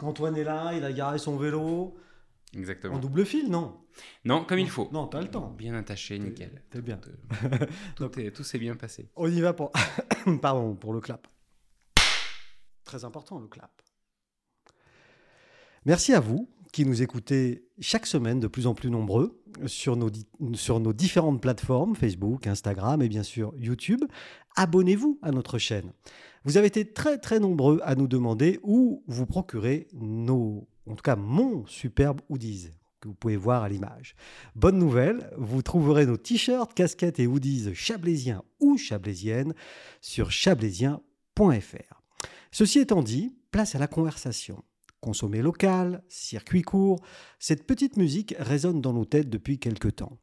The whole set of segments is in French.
qu'Antoine est là, il a garé son vélo. Exactement. En double fil, non Non, comme il faut. Non, t'as le temps. Bien attaché, nickel. T'es bien. Tout, s'est bien passé. On y va pour, Pardon, pour le clap. Très important, le clap. Merci à vous qui nous écoutez chaque semaine de plus en plus nombreux sur nos, différentes plateformes, Facebook, Instagram et bien sûr YouTube. Abonnez-vous à notre chaîne. Vous avez été très très nombreux à nous demander où vous procurez nos, en tout cas mon superbe hoodies que vous pouvez voir à l'image. Bonne nouvelle, vous trouverez nos t-shirts, casquettes et hoodies chablaisiens ou chablaisiennes sur chablaisien.fr. Ceci étant dit, place à la conversation. Consommer local, circuit court, cette petite musique résonne dans nos têtes depuis quelque temps.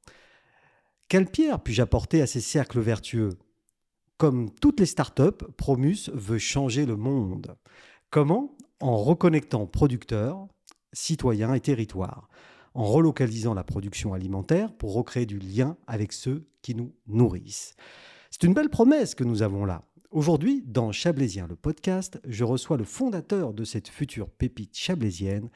Quelle pierre puis-je apporter à ces cercles vertueux? Comme toutes les startups, Promus veut changer le monde. Comment? En reconnectant producteurs, citoyens et territoires, en relocalisant la production alimentaire pour recréer du lien avec ceux qui nous nourrissent. C'est une belle promesse que nous avons là. Aujourd'hui, dans Chablaisien, le podcast, je reçois le fondateur de cette future pépite chablaisienne,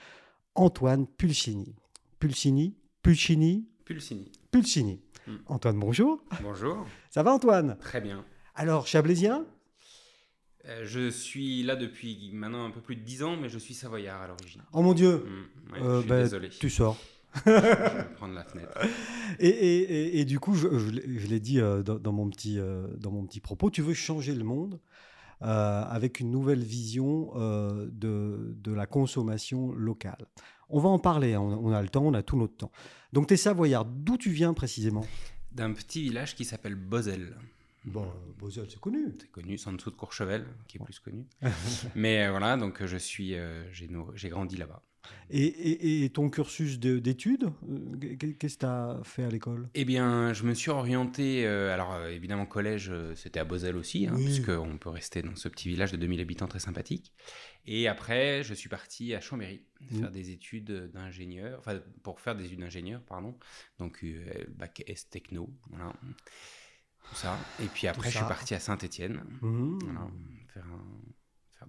Antoine Pulcini. Pulcini Pulcini? Pulcini. Pulcini. Hmm. Antoine, bonjour. Bonjour. Ça va Antoine? Très bien. Alors, Chablaisien? Euh, Je suis là depuis maintenant un peu plus de 10 ans, mais je suis savoyard à l'origine. Oh mon Dieu hmm. je suis ben, désolé. Tu sors. Je vais prendre la fenêtre. Et, du coup, je, l'ai dit euh, dans, mon petit, euh, dans mon petit propos, tu veux changer le monde euh, avec une nouvelle vision de, de, la consommation locale. On va en parler, hein, on, a le temps, on a tout notre temps. Donc, tu es savoyard, d'où tu viens précisément? D'un petit village qui s'appelle Bozel. Bon, Bozel, c'est connu. C'est connu, c'est en dessous de Courchevel, qui est plus connu. Mais voilà, donc je suis, j'ai grandi là-bas. Et, ton cursus d'études, euh, qu'est-ce que tu as fait à l'école? Eh bien, je me suis orienté, euh, alors euh, évidemment collège, c'était à Bozel aussi, hein, puisqu'on peut rester dans ce petit village de 2000 habitants très sympathique. Et après, je suis parti à Chambéry mmh. faire des études d'ingénieur, enfin pour faire des études d'ingénieur, pardon, donc bac S techno, voilà, tout ça. Et puis après, je suis parti à Saint-Étienne, mmh. faire un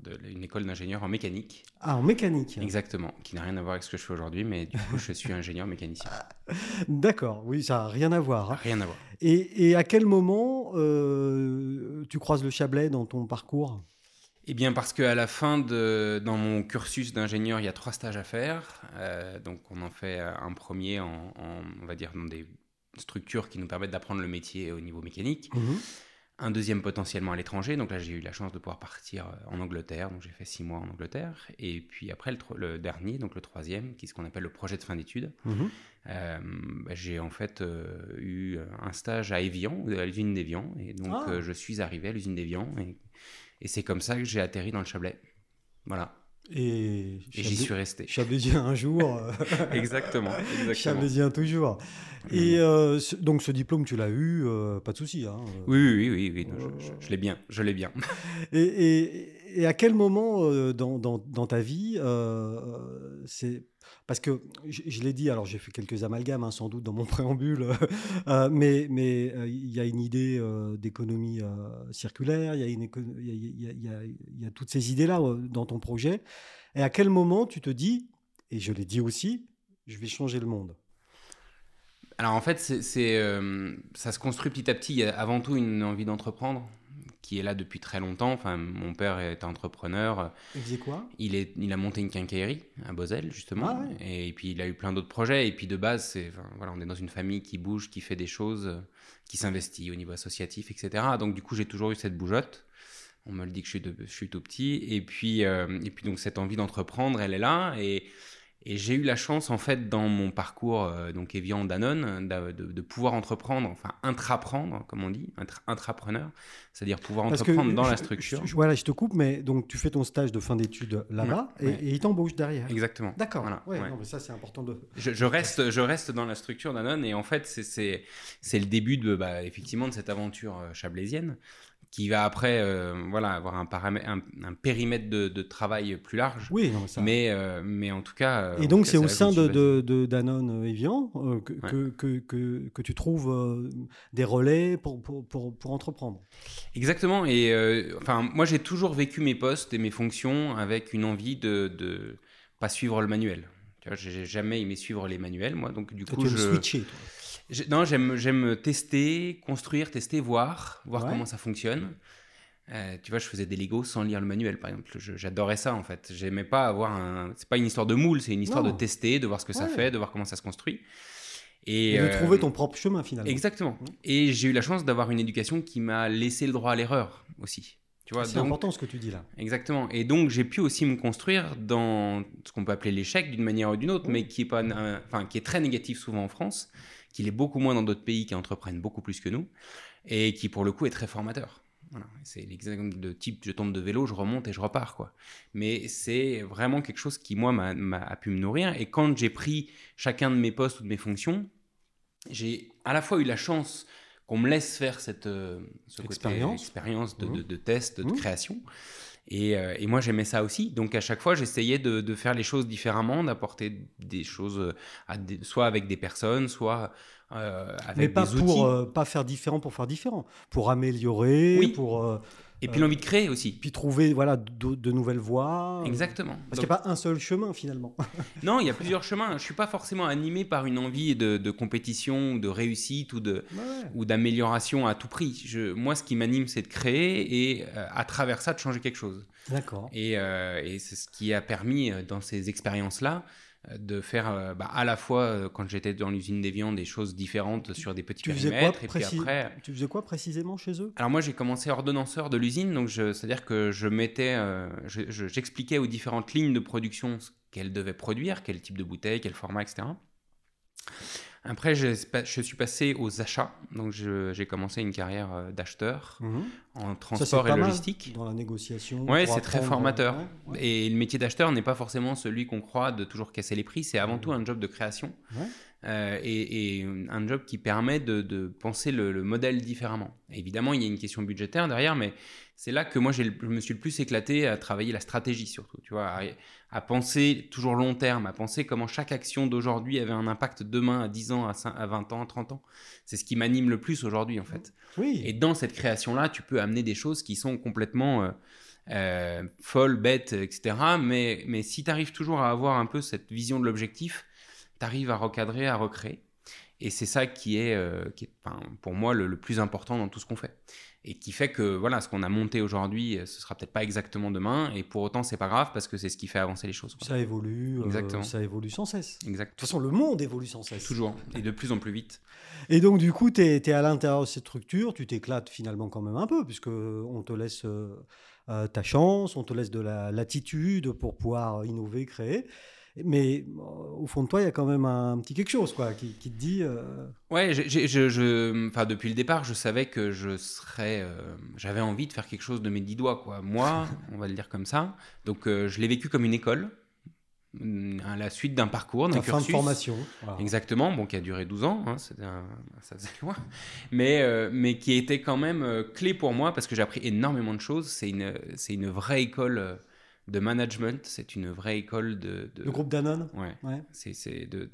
de, une école d'ingénieur en mécanique. Ah, en mécanique Exactement, qui n'a rien à voir avec ce que je fais aujourd'hui, mais du coup, je suis ingénieur mécanicien. D'accord, oui, ça n'a rien à voir. Hein. Rien à voir. Et, à quel moment euh, tu croises le Chablais dans ton parcours? Eh bien, parce qu'à la fin de dans mon cursus d'ingénieur, il y a trois stages à faire. Euh, donc, on en fait un premier en, on va dire, dans des structures qui nous permettent d'apprendre le métier au niveau mécanique. Mmh un deuxième potentiellement à l'étranger. Donc là, j'ai eu la chance de pouvoir partir euh, en Angleterre. Donc j'ai fait six mois en Angleterre. Et puis après, le, dernier, donc le troisième, qui est ce qu'on appelle le projet de fin d'études, mhm. euh, bah, j'ai en fait euh, eu un stage à Evian, à l'usine d'Evian. Et donc ah. je suis arrivé à l'usine d'Evian. Et, et c'est comme ça que j'ai atterri dans le Chablais. Voilà. Et, j'y suis resté. Chablaisien un jour. exactement, exactement. Chablaisien toujours. Et euh, donc ce diplôme, tu l'as eu, euh, pas de souci. Hein, euh. oui, oui, oui, oui, je, l'ai bien, je l'ai bien. et, et, à quel moment dans, dans, dans, ta vie, c'est parce que je, l'ai dit, alors j'ai fait quelques amalgames hein, sans doute dans mon préambule, mais mais il y a une idée d'économie circulaire, il y a toutes ces idées là dans ton projet. Et à quel moment tu te dis, et je l'ai dit aussi, je vais changer le monde? Alors en fait, c'est, euh, ça se construit petit à petit. Il y a avant tout une envie d'entreprendre qui est là depuis très longtemps. Enfin, mon père est entrepreneur. Il faisait quoi? Il, est, il a monté une quincaillerie à Bozel, justement. Ah et puis, il a eu plein d'autres projets. Et puis, de base, c'est, voilà, on est dans une famille qui bouge, qui fait des choses, qui s'investit au niveau associatif, etc. Donc, du coup, j'ai toujours eu cette bougeotte. On me le dit que je suis, de, je suis tout petit. Et puis, euh, et puis, donc, cette envie d'entreprendre, elle est là. Et et j'ai eu la chance, en fait, dans mon parcours, euh, donc Evian Danone, de, de, pouvoir entreprendre, enfin intraprendre, comme on dit, être intrapreneur, c'est-à-dire pouvoir entreprendre dans la structure. Je, voilà, je te coupe, mais donc tu fais ton stage de fin d'études là-bas et, il et, il t'embauche derrière. Exactement. D'accord. Voilà, ouais, Non, mais ça, c'est important de. Je, reste, je reste dans la structure Danone et en fait, c'est le début de, bah, effectivement, de cette aventure euh, chablaisienne qui va après euh, voilà, avoir un, un, périmètre de, travail plus large. Oui, non, ça... mais, euh, mais en tout cas. Euh, Et donc, c'est au sein de, de, Danone Evian que, que, que, que, tu trouves des relais pour, pour, pour, pour, entreprendre. Exactement. Et enfin, moi, j'ai toujours vécu mes postes et mes fonctions avec une envie de ne pas suivre le manuel. Tu vois, j'ai jamais aimé suivre les manuels, moi. Donc, du coup, je. switcher, toi. Non, j'aime tester, construire, tester, voir, voir comment ça fonctionne. Euh, tu vois, je faisais des Legos sans lire le manuel, par exemple. J'adorais ça, en fait. J'aimais pas avoir un. C'est pas une histoire de moule, c'est une histoire de tester, de voir ce que ça fait, de voir comment ça se construit. Et, de trouver euh, ton propre chemin, finalement. Exactement. Et j'ai eu la chance d'avoir une éducation qui m'a laissé le droit à l'erreur aussi. C'est important ce que tu dis là. Exactement. Et donc j'ai pu aussi me construire dans ce qu'on peut appeler l'échec d'une manière ou d'une autre, mais qui est, pas, enfin, qui est très négatif souvent en France qu'il est beaucoup moins dans d'autres pays qui entreprennent beaucoup plus que nous, et qui pour le coup est très formateur. Voilà. C'est l'exemple de type je tombe de vélo, je remonte et je repars. quoi. Mais c'est vraiment quelque chose qui, moi, m'a, a pu me nourrir. Et quand j'ai pris chacun de mes postes ou de mes fonctions, j'ai à la fois eu la chance qu'on me laisse faire cette euh, expérience, expérience de, de, test, de mmh. création. Euh, et, moi, j'aimais ça aussi. Donc, à chaque fois, j'essayais de, faire les choses différemment, d'apporter des choses, euh, soit avec des personnes, soit euh, avec Mais pas des pour, pas faire différent pour faire différent, pour améliorer, oui. pour et puis l'envie de créer aussi. Puis trouver voilà, de, nouvelles voies. Exactement. Parce qu'il n'y a pas un seul chemin finalement. non, il y a plusieurs chemins. Je ne suis pas forcément animé par une envie de, de compétition, de réussite ou, de, ou d'amélioration à tout prix. Je, moi, ce qui m'anime, c'est de créer et euh, à travers ça, de changer quelque chose. D'accord. Et, euh, et c'est ce qui a permis euh, dans ces expériences-là de faire euh, bah, à la fois euh, quand j'étais dans l'usine des viandes des choses différentes sur des petits périmètres et puis après tu faisais quoi précisément chez eux? Alors moi j'ai commencé ordonnanceur de l'usine donc c'est à dire que je mettais euh, j'expliquais aux différentes lignes de production ce qu'elles devaient produire quel type de bouteille quel format etc après, je, je, suis passé aux achats. Donc, j'ai commencé une carrière euh, d'acheteur mhm. en transport et logistique. dans la négociation. Oui, c'est très formateur. Et le métier d'acheteur n'est pas forcément celui qu'on croit de toujours casser les prix. C'est avant tout un job de création. Euh, et, un job qui permet de, penser le, modèle différemment. évidemment, il y a une question budgétaire derrière, mais c'est là que moi je me suis le plus éclaté à travailler la stratégie surtout, tu vois, à, penser toujours long terme, à penser comment chaque action d'aujourd'hui avait un impact demain à 10 ans, à, 20 ans, à 30 ans. C'est ce qui m'anime le plus aujourd'hui en fait. Oui. Et dans cette création-là, tu peux amener des choses qui sont complètement... Euh, euh, folles, bêtes, etc. Mais, mais si tu arrives toujours à avoir un peu cette vision de l'objectif, tu arrives à recadrer, à recréer. Et c'est ça qui est, euh, qui est pour moi le, plus important dans tout ce qu'on fait. Et qui fait que voilà, ce qu'on a monté aujourd'hui, euh, ce sera peut-être pas exactement demain. Et pour autant, c'est pas grave parce que c'est ce qui fait avancer les choses. Ça évolue. Euh, ça évolue sans cesse. Exactement. De toute façon, le monde évolue sans cesse. Toujours. Et de plus en plus vite. Et donc, du coup, tu es, à l'intérieur de cette structure. Tu t'éclates finalement quand même un peu puisque on te laisse ta chance, on te laisse de la latitude pour pouvoir innover, créer. Mais au fond de toi, il y a quand même un petit quelque chose quoi, qui, te dit. Euh... Ouais, je, enfin, depuis le départ, je savais que je serais. Euh, j'avais envie de faire quelque chose de mes dix doigts. Quoi. Moi, on va le dire comme ça. Donc, euh, je l'ai vécu comme une école à la suite d'un parcours, d'un cursus. fin de formation. Exactement, bon, qui a duré 12 ans, hein, un, ça faisait loin, mais, euh, mais qui était quand même clé pour moi parce que j'ai appris énormément de choses. C'est une, c'est une vraie école de management. C'est une vraie école de. Le groupe Danone Ouais. C'est de,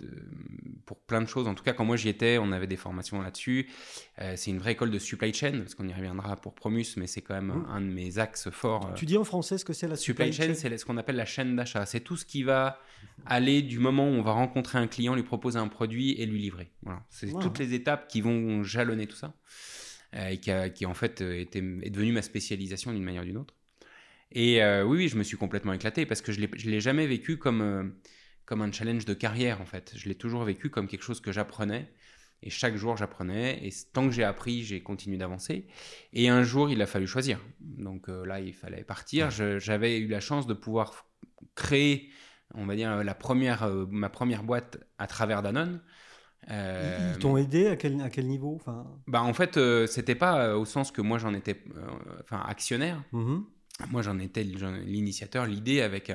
pour plein de choses. En tout cas, quand moi j'y étais, on avait des formations là-dessus. Euh, c'est une vraie école de supply chain, parce qu'on y reviendra pour Promus, mais c'est quand même mmh. un de mes axes forts. Tu dis en français ce que c'est la supply, supply chain, C'est ce qu'on appelle la chaîne d'achat. C'est tout ce qui va aller du moment où on va rencontrer un client, lui proposer un produit et lui livrer. Voilà. C'est toutes les étapes qui vont jalonner tout ça. Euh, et qui, qui, en fait était, est devenue ma spécialisation d'une manière ou d'une autre. Et euh, oui, oui, je me suis complètement éclaté parce que je ne l'ai jamais vécu comme, euh, comme un challenge de carrière en fait. Je l'ai toujours vécu comme quelque chose que j'apprenais. Et chaque jour, j'apprenais. Et tant que j'ai appris, j'ai continué d'avancer. Et un jour, il a fallu choisir. Donc euh, là, il fallait partir. J'avais eu la chance de pouvoir créer, on va dire, la première, ma première boîte à travers Danone. Ils t'ont aidé à quel, à quel niveau? Enfin... bah, En fait, c'était pas au sens que moi j'en étais enfin, actionnaire. Mmh moi, j'en étais l'initiateur, l'idée avec,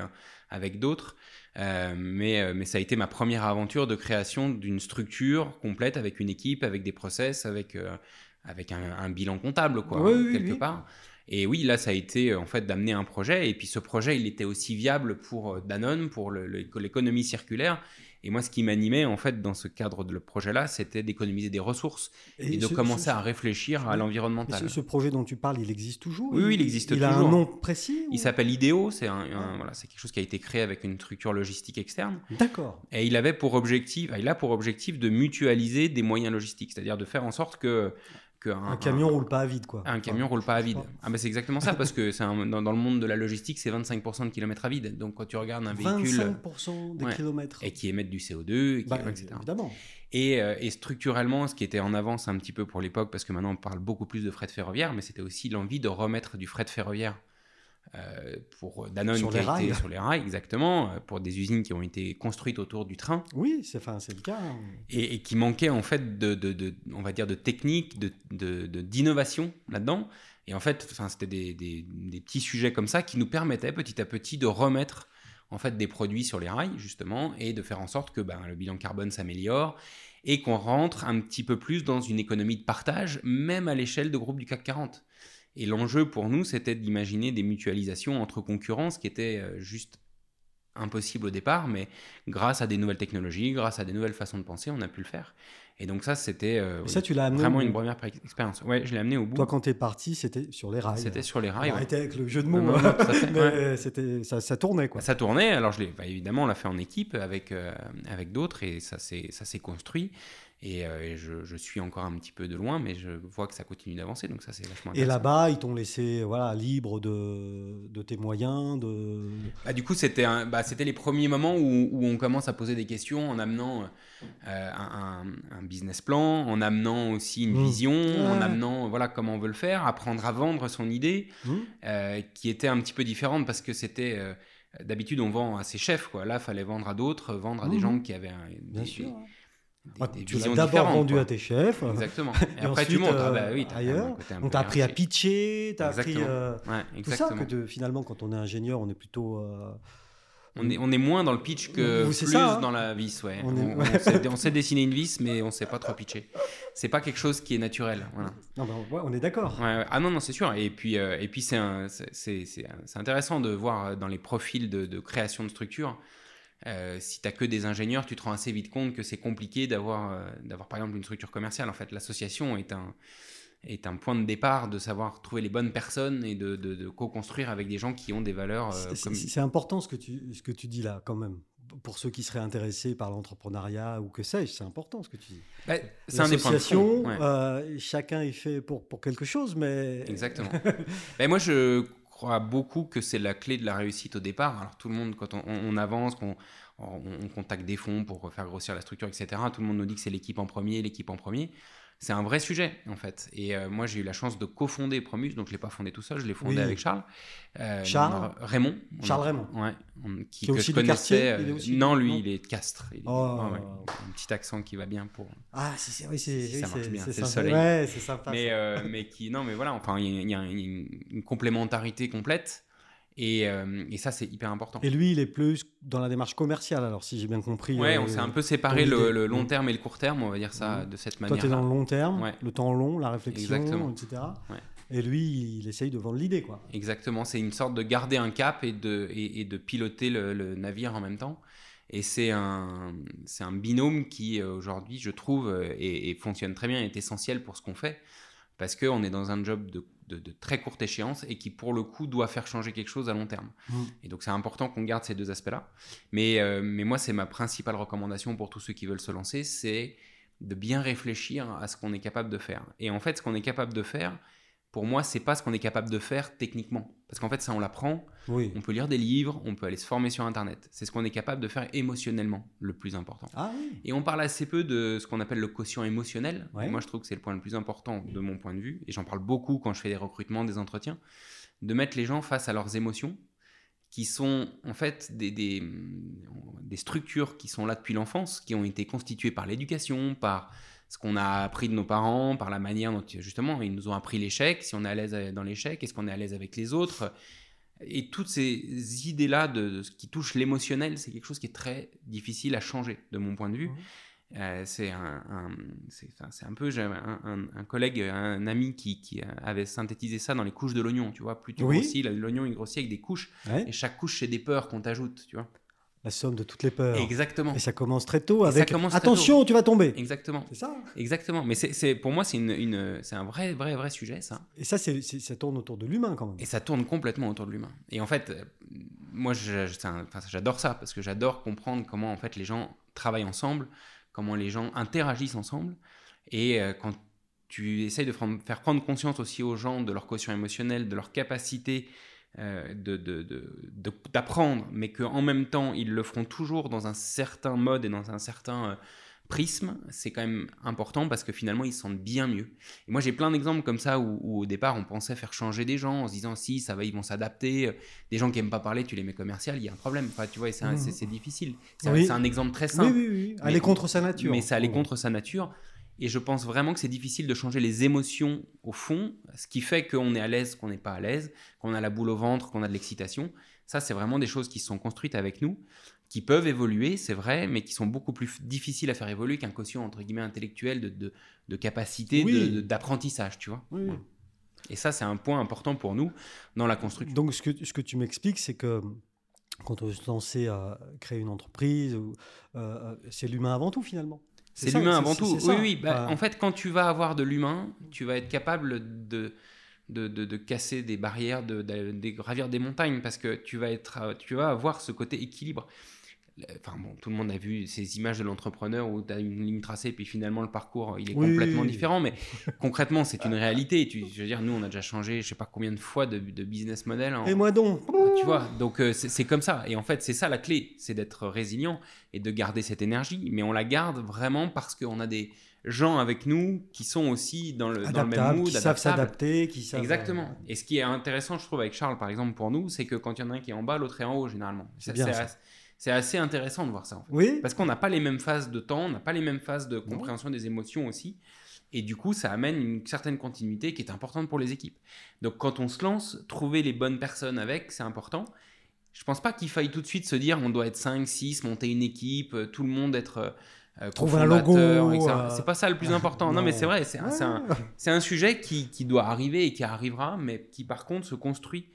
avec d'autres. Euh, mais, euh, mais ça a été ma première aventure de création d'une structure complète avec une équipe, avec des process, avec, euh, avec un, bilan comptable, quoi, Oui, oui, quelque oui. part. Et oui, là, ça a été en fait d'amener un projet. Et puis ce projet, il était aussi viable pour euh, Danone, pour l'économie circulaire. Et moi, ce qui m'animait en fait dans ce cadre de le projet-là, c'était d'économiser des ressources et, de ce- commencer ce- à réfléchir à l'environnemental. ce, ce projet dont tu parles, il existe toujours Oui, oui, il existe Il a un toujours. nom précis Il ou- s'appelle IDEO, c'est un, un- voilà, c'est quelque chose qui a été créé avec une structure logistique externe. D'accord. Et il avait pour objectif, il a pour objectif de mutualiser des moyens logistiques, c'est-à-dire de faire en sorte que, Un, camion roule pas à vide, quoi. un camion roule pas à vide. Ah ben c'est exactement ça, parce que c'est un- dans, dans le monde de la logistique, c'est 25% de kilomètres à vide. Donc quand tu regardes un véhicule 25% des Ouais. kilomètres. et qui émettent du CO2, et qui- Bah, etc. évidemment. Et, euh, et structurellement, ce qui était en avance un petit peu pour l'époque, parce que maintenant on parle beaucoup plus de fret ferroviaire, mais c'était aussi l'envie de remettre du fret ferroviaire euh, pour Danone Sur qui les a été rails. sur les rails, exactement, euh, pour des usines qui ont été construites autour du train. Oui, c'est enfin, le cas. hein. et, et qui manquait en fait de, de- de- on va dire de technique, de de- là-dedans. Et en fait, enfin, c'était des, des- des petits sujets comme ça qui nous permettaient petit à petit de remettre en fait des produits sur les rails justement et de faire en sorte que ben, le bilan carbone s'améliore et qu'on rentre un petit peu plus dans une économie de partage, même à l'échelle de groupes du CAC 40. Et l'enjeu pour nous, c'était d'imaginer des mutualisations entre concurrents, ce qui était euh, juste impossible au départ, mais grâce à des nouvelles technologies, grâce à des nouvelles façons de penser, on a pu le faire. Et donc ça, c'était euh, ça, tu l'as vraiment une première expérience. Ouais, je l'ai amené au bout. Toi, quand t'es parti, c'était sur les rails. C'était sur les rails. ouais. Arrêtez avec le jeu de mots. non, non, fait, mais ouais. c'était, ça, ça tournait, quoi. Ça tournait, alors je l'ai, bah, évidemment, on l'a fait en équipe avec, euh, avec d'autres et ça s'est, ça s'est construit. Et, euh, et je, je suis encore un petit peu de loin, mais je vois que ça continue d'avancer, donc ça c'est vachement Et là-bas, ils t'ont laissé voilà, libre de, de tes moyens, de... Bah, du coup, c'était, un- bah, c'était les premiers moments où, où on commence à poser des questions en amenant euh, un, business plan, en amenant aussi une Mmh. vision, en amenant voilà, comment on veut le faire, apprendre à vendre son idée. Hmm euh, qui était un petit peu différente parce que c'était d'habitude on vend à ses chefs quoi là fallait vendre à d'autres vendre à des Mhm. gens qui avaient un- Bien des, sûr. des- Ah, des tu l'as d'abord vendu quoi. à tes chefs. exactement et, Et après tu ensuite, montes ah euh, bah oui ailleurs. On t'a appris à pitcher, t'as appris euh, ouais tout ça que de, finalement, quand on est ingénieur, on est plutôt... euh, on est on est moins dans le pitch que plus ça, hein. dans la vis ouais On est- sait, on sait dessiner une vis mais on sait pas trop pitcher c'est pas quelque chose qui est naturel voilà Non, ouais, on est d'accord. Ah non, non, c'est sûr. Et puis, euh, et puis c'est, intéressant de voir euh, dans les profils de, de création de structure, euh, si tu que des ingénieurs, tu te rends assez vite compte que c'est compliqué d'avoir, euh, d'avoir par exemple une structure commerciale. En fait, l'association est un, est un point de départ de savoir trouver les bonnes personnes et de, de- de co-construire avec des gens qui ont des valeurs euh, C'est- comme... C'est c'est important ce que, tu, ce que tu dis là, quand même. Pour ceux qui seraient intéressés par l'entrepreneuriat ou que sais-je, c'est important ce que tu dis. Bah, c'est un des points de L'association, fond. ouais. chacun est fait pour, pour quelque chose, mais... Exactement. Ben, moi, je crois beaucoup que c'est la clé de la réussite au départ. Alors, tout le monde, quand on, avance, qu'on on, on contacte des fonds pour faire grossir la structure, etc., tout le monde nous dit que c'est l'équipe en premier, l'équipe en premier. C'est un vrai sujet, en fait. Et euh, moi, j'ai eu la chance de cofonder Promus, donc je ne l'ai pas fondé tout seul, je l'ai fondé Oui. avec Charles. Euh, Charles a- Raymond. A- Charles Raymond. Ouais. on- qui, Qui est que aussi je du quartier, connaissais. il est euh, aussi- non, lui, non il est de Castres. Il est- Oh. ouais. Un petit accent qui va bien pour. Ah, c'est c'est- oui, c'est Ça oui, marche c'est- bien, c'est le sympa. soleil. Ouais, c'est sympa. mais, ça. euh, mais qui non mais voilà enfin il y a, il y a une, une complémentarité complète et, euh, et ça c'est hyper important Et lui, il est plus dans la démarche commerciale, alors si j'ai bien compris. ouais euh, on s'est un peu séparé le, long Mm. terme et le court terme on va dire ça Mhm. de cette Toi, manière tu es dans le long terme, Ouais. le temps long, la réflexion, Exactement. etc. Ouais. Et lui, il essaye de vendre l'idée, quoi. exactement c'est une sorte de garder un cap et de, et, et de piloter le, le navire en même temps et c'est un, c'est un binôme qui euh, aujourd'hui je trouve et, et fonctionne très bien est essentiel pour ce qu'on fait parce qu'on est dans un job de, de- de très courte échéance et qui pour le coup doit faire changer quelque chose à long terme Mm. Et donc c'est important qu'on garde ces deux aspects-là. Mais, euh, mais moi, c'est ma principale recommandation pour tous ceux qui veulent se lancer, c'est de bien réfléchir à ce qu'on est capable de faire. Et en fait, ce qu'on est capable de faire, pour moi, c'est pas ce qu'on est capable de faire techniquement. Parce qu'en fait, ça, on l'apprend. Oui. On peut lire des livres, on peut aller se former sur Internet. C'est ce qu'on est capable de faire émotionnellement, le plus important. Ah oui. Et on parle assez peu de ce qu'on appelle le quotient émotionnel. Ouais. Moi, je trouve que c'est le point le plus important de mon point de vue. Et j'en parle beaucoup quand je fais des recrutements, des entretiens. De mettre les gens face à leurs émotions, qui sont en fait des, des, des structures qui sont là depuis l'enfance, qui ont été constituées par l'éducation, par ce qu'on a appris de nos parents, par la manière dont, justement, ils nous ont appris l'échec, si on est à l'aise dans l'échec, est-ce qu'on est à l'aise avec les autres? Et toutes ces idées-là de, de ce qui touche l'émotionnel, c'est quelque chose qui est très difficile à changer, de mon point de vue. Mhm. Euh, c'est un, un- c'est un peu un, un- un collègue, un ami qui, qui avait synthétisé ça dans les couches de l'oignon. Tu vois, plus tu Oui. grossis, l'oignon il grossit avec des couches, Ouais. et chaque couche c'est des peurs qu'on t'ajoute. Tu vois. La somme de toutes les peurs. Exactement. Et ça commence très tôt ça avec très attention, tu vas tomber. Exactement. C'est ça. Exactement. Mais c'est pour moi c'est une, une- c'est un vrai vrai vrai sujet ça. Et ça, c'est, ça tourne autour de l'humain quand même. Et ça tourne complètement autour de l'humain. Et en fait, euh, moi, j'adore ça parce que j'adore comprendre comment en fait les gens travaillent ensemble, comment les gens interagissent ensemble. Et euh, quand tu essayes de faire prendre conscience aussi aux gens de leur quotient émotionnel, de leur capacité euh, de- de- de- d'apprendre, mais qu'en même temps, ils le feront toujours dans un certain mode et dans un certain euh, prisme, c'est quand même important parce que finalement, ils se sentent bien mieux. Et moi, j'ai plein d'exemples comme ça où, où, au départ, on pensait faire changer des gens en se disant si ça va, ils vont s'adapter. Des gens qui aiment pas parler, tu les mets commercial, il y a un problème. Enfin, tu vois, et c'est difficile. C'est Oui. un exemple très Oui, simple. oui, oui. Mais- Aller contre sa nature. Mais ça allait Oh. contre sa nature. Et je pense vraiment que c'est difficile de changer les émotions au fond, ce qui fait qu'on est à l'aise, qu'on n'est pas à l'aise, qu'on a la boule au ventre, qu'on a de l'excitation. Ça, c'est vraiment des choses qui sont construites avec nous, qui peuvent évoluer, c'est vrai, mais qui sont beaucoup plus difficiles à faire évoluer qu'un quotient, entre guillemets, intellectuel de, de, de capacité, Oui. d'apprentissage, tu vois. Oui. Et ça, c'est un point important pour nous dans la construction. Donc, ce que, ce que tu m'expliques, c'est que quand on veut se lancer à créer une entreprise, ou, euh, c'est l'humain avant tout finalement. C'est l'humain avant tout. Oui, oui. bah, En fait, quand tu vas avoir de l'humain, tu vas être capable de, de, de- de casser des barrières, de, de- de gravir des montagnes, parce que tu vas, être, euh, tu vas avoir ce côté équilibre. Enfin bon, tout le monde a vu ces images de l'entrepreneur où tu as une ligne tracée, puis finalement le parcours il est Oui, complètement oui, oui. différent. Mais concrètement, c'est une réalité. Tu, je veux dire, nous, on a déjà changé, je sais pas combien de fois de, de business model. en- Et moi donc tu vois, donc euh, c'est comme ça. Et en fait, c'est ça la clé, c'est d'être résilient et de garder cette énergie. Mais on la garde vraiment parce qu'on a des gens avec nous qui sont aussi dans le, dans le même mood, qui savent s'adapter, qui savent. Exactement. Et ce qui est intéressant, je trouve, avec Charles, par exemple, pour nous, c'est que quand il y en a un qui est en bas, l'autre est en haut, généralement. C'est Ça, bien, ça. C'est assez intéressant de voir ça, en fait. Oui. Parce qu'on n'a pas les mêmes phases de temps, on n'a pas les mêmes phases de compréhension des émotions aussi. Et du coup, ça amène une certaine continuité qui est importante pour les équipes. Donc, quand on se lance, trouver les bonnes personnes avec, c'est important. Je pense pas qu'il faille tout de suite se dire on doit être 5, 6, monter une équipe, euh, tout le monde être euh, Trouver un logo, euh, C'est pas ça le plus important. non, non. mais c'est vrai, c'est un- sujet qui, qui doit arriver et qui arrivera, mais qui par contre se construit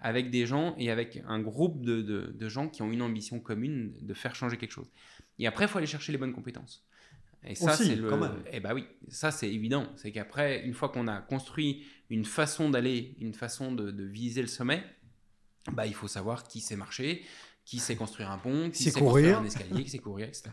avec des gens et avec un groupe de, de- de gens qui ont une ambition commune de faire changer quelque chose. Et après, il faut aller chercher les bonnes compétences. Et ça, c'est le. Eh bah oui, ça c'est évident. C'est qu'après, une fois qu'on a construit une façon d'aller, une façon de, de viser le sommet, bah il faut savoir qui sait marcher, qui sait construire un pont, qui Sait sait construire courir. un escalier, qui sait courir, etc.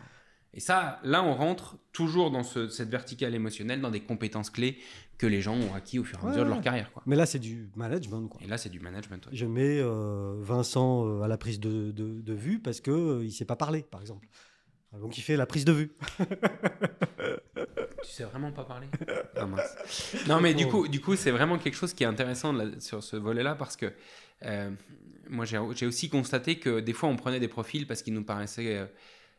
Et ça, là, on rentre toujours dans ce- cette verticale émotionnelle, dans des compétences clés que les gens ont acquis au fur et à mesure de leur carrière. Quoi. Mais là, c'est du management. Quoi. Et là, c'est du management. ouais. Je mets euh, Vincent euh, à la prise de, de- de vue parce que euh, il sait pas parler, par exemple. Donc il fait la prise de vue. Tu sais vraiment pas parler? Ah, mince. Non, mais du coup, du coup, c'est vraiment quelque chose qui est intéressant sur ce volet-là parce que euh, moi, j'ai j'ai aussi constaté que des fois, on prenait des profils parce qu'ils nous paraissaient,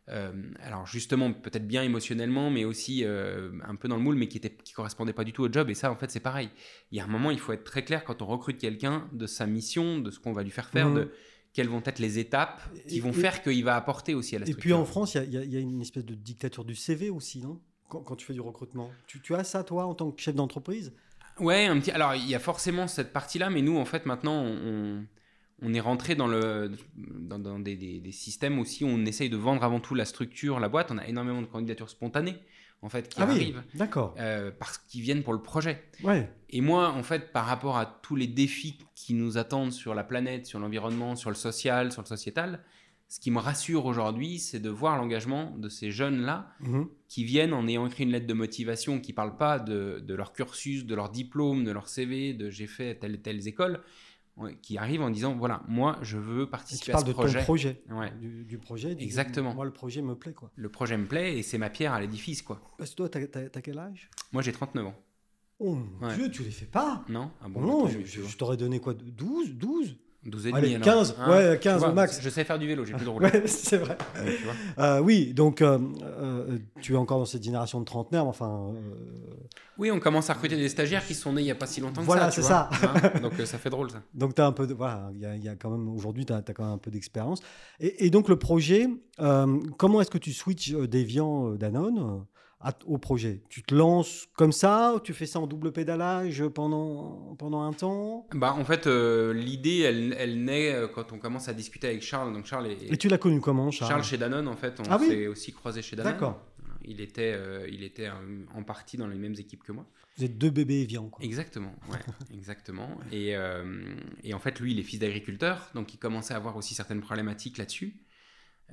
euh, alors justement, peut-être bien émotionnellement, mais aussi euh, un peu dans le moule, mais qui étaient, qui correspondaient pas du tout au job. Et ça, en fait, c'est pareil. Il y a un moment, il faut être très clair quand on recrute quelqu'un de sa mission, de ce qu'on va lui faire faire, Mhm. de quelles vont être les étapes qui Et- vont et- faire qu'il va apporter aussi à la Et structure. puis en France, il y a- y, y une espèce de dictature du CV aussi, non? Quand, quand tu fais du recrutement. Tu, tu as ça, toi, en tant que chef d'entreprise? Ouais, un petit. Alors, il y a forcément cette partie-là, mais nous, en fait, maintenant, on, on est rentré dans, le, dans, dans des, des- des systèmes aussi où on essaye de vendre avant tout la structure, la boîte. On a énormément de candidatures spontanées, en fait, qui Ah oui, arrivent d'accord. euh, parce qu'ils viennent pour le projet. Ouais. Et moi, en fait, par rapport à tous les défis qui nous attendent sur la planète, sur l'environnement, sur le social, sur le sociétal, ce qui me rassure aujourd'hui, c'est de voir l'engagement de ces jeunes-là Mhm. qui viennent en ayant écrit une lettre de motivation qui ne parle pas de, de leur cursus, de leur diplôme, de leur CV, de j'ai fait telle et telle école, qui arrivent en disant voilà, moi je veux participer à ce de projet. ton projet. Ouais. Du, du projet. Exactement. Moi, le projet me plaît, quoi. Le projet me plaît et c'est ma pierre à l'édifice. quoi. Parce que toi, t'as as, quel âge? Moi j'ai 39 ans. Oh mon Ouais. Dieu, tu les fais pas? Non Ah bon, Non, je, tu je t'aurais donné quoi 12 12 12 et Allez, demi, 15, alors. ouais, tu 15 au vois, max. Je sais faire du vélo, j'ai plus de drôle. Ouais, c'est vrai. tu vois. Euh, oui, donc euh, euh, tu es encore dans cette génération de trentenaires, mais enfin. Oui, on commence à recruter des stagiaires qui sont nés il n'y a pas si longtemps Voilà, que ça. tu c'est ça. Hein donc ça fait drôle ça. donc tu as un peu de. Voilà, il y a, y a quand même. Aujourd'hui, tu as, quand même un peu d'expérience. Et, et donc, le projet, comment est-ce que tu switches Deviant Danone? À- au projet Tu te lances comme ça ou Tu fais ça en double pédalage pendant, pendant un temps? Bah, en fait, euh, l'idée, elle, elle naît euh, quand on commence à discuter avec Charles. Donc Charles est, Et tu l'as connu comment, Charles, Charles chez Danone, en fait, on Ah oui? s'est aussi croisé chez Danone. D'accord. Il était, euh, il était en partie dans les mêmes équipes que moi. Vous êtes deux bébés Evian, quoi. Exactement, ouais, exactement. Et, euh, et en fait, lui, il est fils d'agriculteur, donc il commençait à avoir aussi certaines problématiques là-dessus.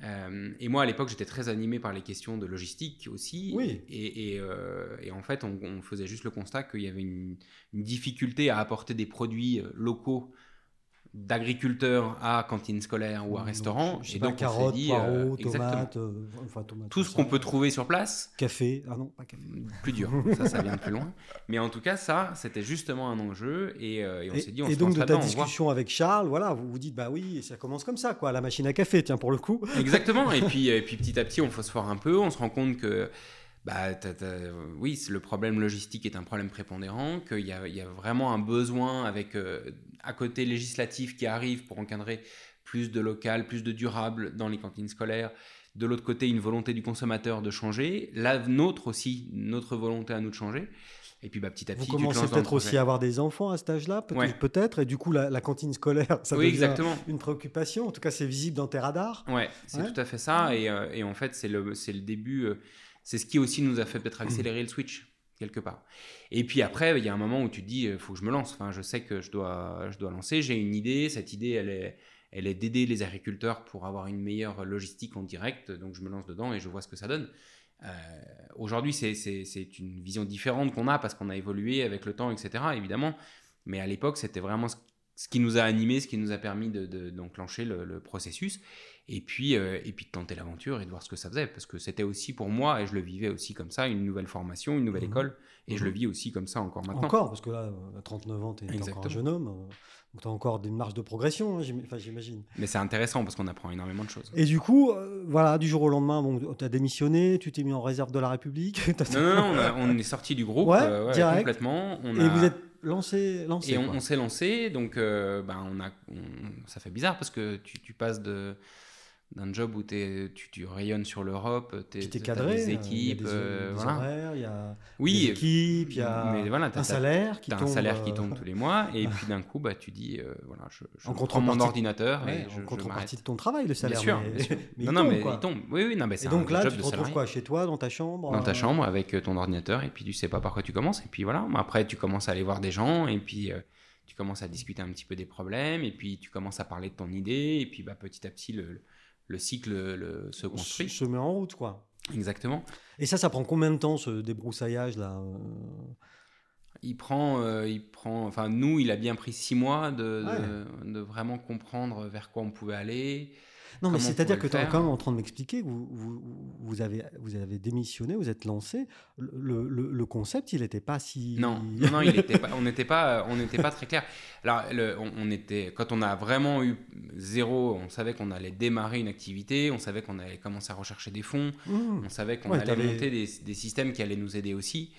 Euh, et moi, à l'époque, j'étais très animé par les questions de logistique aussi. Oui. Et, et, euh, et en fait, on, on faisait juste le constat qu'il y avait une, une difficulté à apporter des produits euh, locaux d'agriculteurs à cantine scolaire ou à Donc, restaurant. Et donc, on s'est carottes, dit, poireaux, euh, tomates, euh, enfin, tomates, Tout ce qu'on peut trouver sur place, Café. Ah non, pas café. plus dur. ça, ça vient de plus loin. Mais en tout cas, ça, c'était justement un enjeu. Et, euh, et on s'est dit, on et se donc de ta discussion avec Charles, voilà, vous vous dites bah oui, ça commence comme ça, quoi, la machine à café, tiens pour le coup. Exactement. Et puis, et puis petit à petit, on phosphore un peu. On se rend compte que, bah, oui, le problème logistique est un problème prépondérant, qu'il y a, il y a vraiment un besoin avec euh, à côté législatif qui arrive pour encadrer plus de local, plus de durable dans les cantines scolaires. De l'autre côté, une volonté du consommateur de changer. La nôtre aussi, notre volonté à nous de changer. Et puis, bah, petit à Vous petit, te commencez peut-être aussi à avoir des enfants à cet âge-là, peut-être, Ouais. et du coup la, la cantine scolaire, ça Oui, devient exactement. une préoccupation. En tout cas, c'est visible dans tes radars. Ouais, c'est Ouais. tout à fait ça. Et, euh, et en fait, c'est le, c'est le début. euh, c'est ce qui aussi nous a fait peut-être accélérer le switch, quelque part. Et puis après, il y a un moment où tu te dis, il faut que je me lance. Enfin, je sais que je dois, je dois lancer. J'ai une idée. Cette idée, elle est, elle est d'aider les agriculteurs pour avoir une meilleure logistique en direct. Donc, je me lance dedans et je vois ce que ça donne. Euh, Aujourd'hui, c'est une vision différente qu'on a parce qu'on a évolué avec le temps, etc. Évidemment. Mais à l'époque, c'était vraiment ce, ce qui nous a animé, ce qui nous a permis de- de- d'enclencher le, le processus. Et puis, euh, et puis de tenter l'aventure et de voir ce que ça faisait. Parce que c'était aussi pour moi, et je le vivais aussi comme ça, une nouvelle formation, une nouvelle Mhm. école. Et je le Mhm. vis aussi comme ça encore maintenant. Encore, parce que là, à 39 ans, tu es encore un jeune homme, euh, donc tu as encore une marge de progression, hein, j'imagine. Mais c'est intéressant parce qu'on apprend énormément de choses. Et du coup, euh, voilà, du jour au lendemain, bon, tu as démissionné, tu t'es mis en réserve de la République. Non, non, non, on, a- on est sorti du groupe Ouais, euh, complètement. On Et a- vous êtes lancé, lancé Et on, s'est lancé, donc euh, ben, on a, on- ça fait bizarre parce que tu, tu passes de d'un job où t'es- tu, tu rayonnes sur l'Europe, t'es t'as cadré, des euh, il y a équipes, des, euh, des voilà. horaires, il y a Oui, des équipes, il y a mais voilà, un salaire qui tombe. un salaire qui euh, tombe tous les mois, et puis d'un coup, bah, tu dis, euh, voilà, je, je En prends mon ordinateur ouais, et en je, je contrepartie de ton travail, le salaire. Bien sûr, mais- bien sûr. mais non, il non, tombe, mais quoi. il tombe. Oui, oui, non, mais c'est donc un là, job tu te retrouves quoi Chez toi, dans ta chambre Dans ta euh, chambre avec euh, ton ordinateur, et puis tu sais pas par quoi tu commences, et puis voilà. Après, tu commences à aller voir des gens, et puis euh, tu commences à discuter un petit peu des problèmes, et puis tu commences à parler de ton idée, et puis bah, petit à petit, le, le cycle le- se se, construit. se met en route, quoi. Exactement. Et ça, ça prend combien de temps, ce débroussaillage-là euh Il prend, euh, il prend, enfin nous, il a bien pris six mois de, Ouais. de, de vraiment comprendre vers quoi on pouvait aller. Non, mais on c'est-à-dire que tu es quand même en train de m'expliquer que vous, vous, vous avez, vous avez démissionné, vous êtes lancé. Le, le- le concept, il n'était pas si. Non, non, non, il était pas, on n'était pas, on n'était pas très clair. Alors, le- on, on était, quand on a vraiment eu zéro, on savait qu'on allait démarrer une activité, on savait qu'on allait commencer à rechercher des fonds, Mmh. on savait qu'on Ouais, allait monter des, des systèmes qui allaient nous aider aussi.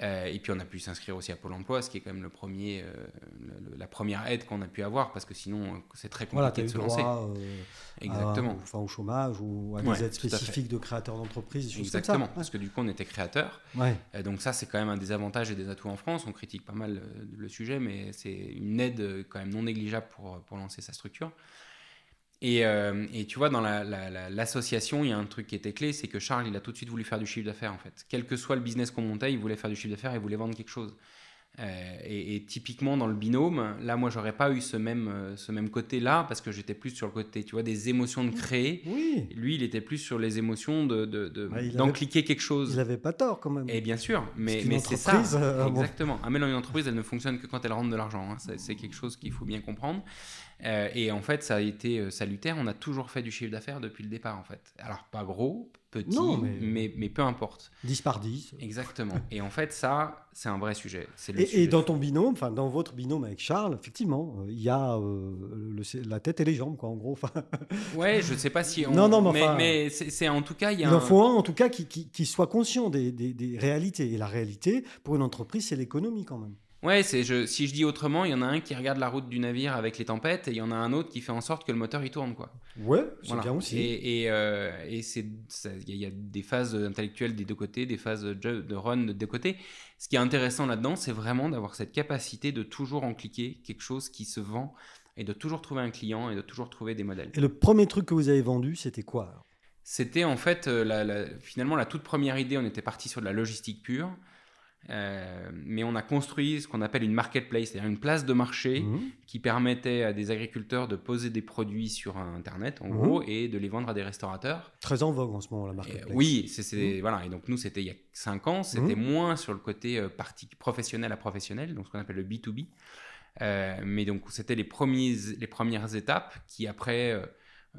Euh, et puis on a pu s'inscrire aussi à Pôle Emploi, ce qui est quand même le premier, euh, le- le- la première aide qu'on a pu avoir, parce que sinon c'est très compliqué de se lancer. droit euh, Exactement. à- enfin, au chômage ou à des Ouais, aides spécifiques de créateurs choses Exactement, comme parce que du coup on était créateur. ça. Ouais. Euh, donc ça, c'est quand même un des avantages et des atouts en France. On critique pas mal euh, le sujet, mais c'est une aide quand même non négligeable pour, pour lancer sa structure. Et, euh, et tu vois, dans la- la- la- l'association, il y a un truc qui était clé, c'est que Charles, il a tout de suite voulu faire du chiffre d'affaires, en fait. Quel que soit le business qu'on montait, il voulait faire du chiffre d'affaires, il voulait vendre quelque chose. Euh, et, et typiquement, dans le binôme, là, moi, j'aurais pas eu ce même, euh, ce même côté-là, parce que j'étais plus sur le côté, tu vois, des émotions de créer. Oui, Lui, il était plus sur les émotions de, de, de- il d'encliquer quelque chose. il n'avait pas tort quand même. Et bien sûr, mais, c'est ça. euh, bon. Exactement. Ah, mais non, une entreprise, elle ne fonctionne que quand elle rentre de l'argent. hein. C'est quelque chose qu'il faut bien comprendre. Euh, et en fait, ça a été euh, salutaire. On a toujours fait du chiffre d'affaires depuis le départ, en fait. Alors, pas gros, petit, Non, mais... mais- Mais, peu importe. 10 par 10. Exactement. et en fait, ça, c'est un vrai sujet. Le Et, dans ton binôme, enfin dans votre binôme avec Charles, effectivement, euh, il y a euh, le- la tête et les jambes, quoi, en gros. Ouais, je sais pas si. On... Non, non, mais mais, enfin- mais c'est en tout cas, il un- en faut un, en tout cas, qui, qui- qui soit conscient des, des- des réalités. Et la réalité, pour une entreprise, c'est l'économie quand même. Ouais, c'est je, si je dis autrement, il y en a un qui regarde la route du navire avec les tempêtes et il y en a un autre qui fait en sorte que le moteur il tourne quoi. Ouais, c'est Voilà. bien aussi. Et, et, euh, et c'est ça- il y, a- il y a des phases intellectuelles des deux côtés, des phases de, de run des deux côtés. Ce qui est intéressant là-dedans, c'est vraiment d'avoir cette capacité de toujours en cliquer quelque chose qui se vend et de toujours trouver un client et de toujours trouver des modèles. Et le premier truc que vous avez vendu, c'était quoi C'était en fait euh, la- la- finalement la toute première idée. On était parti sur de la logistique pure, euh, mais on a construit ce qu'on appelle une marketplace, c'est-à-dire une place de marché Mhm. qui permettait à des agriculteurs de poser des produits sur Internet, en Mhm. gros, et de les vendre à des restaurateurs. Très en vogue en ce moment, la Et, marketplace. euh, oui, c'est c'est- voilà. Et donc nous, c'était il y a 5 ans, c'était moins sur le côté euh, professionnel à professionnel, donc ce qu'on appelle le B2B. Euh, mais donc c'était les, premiers, les premières étapes qui après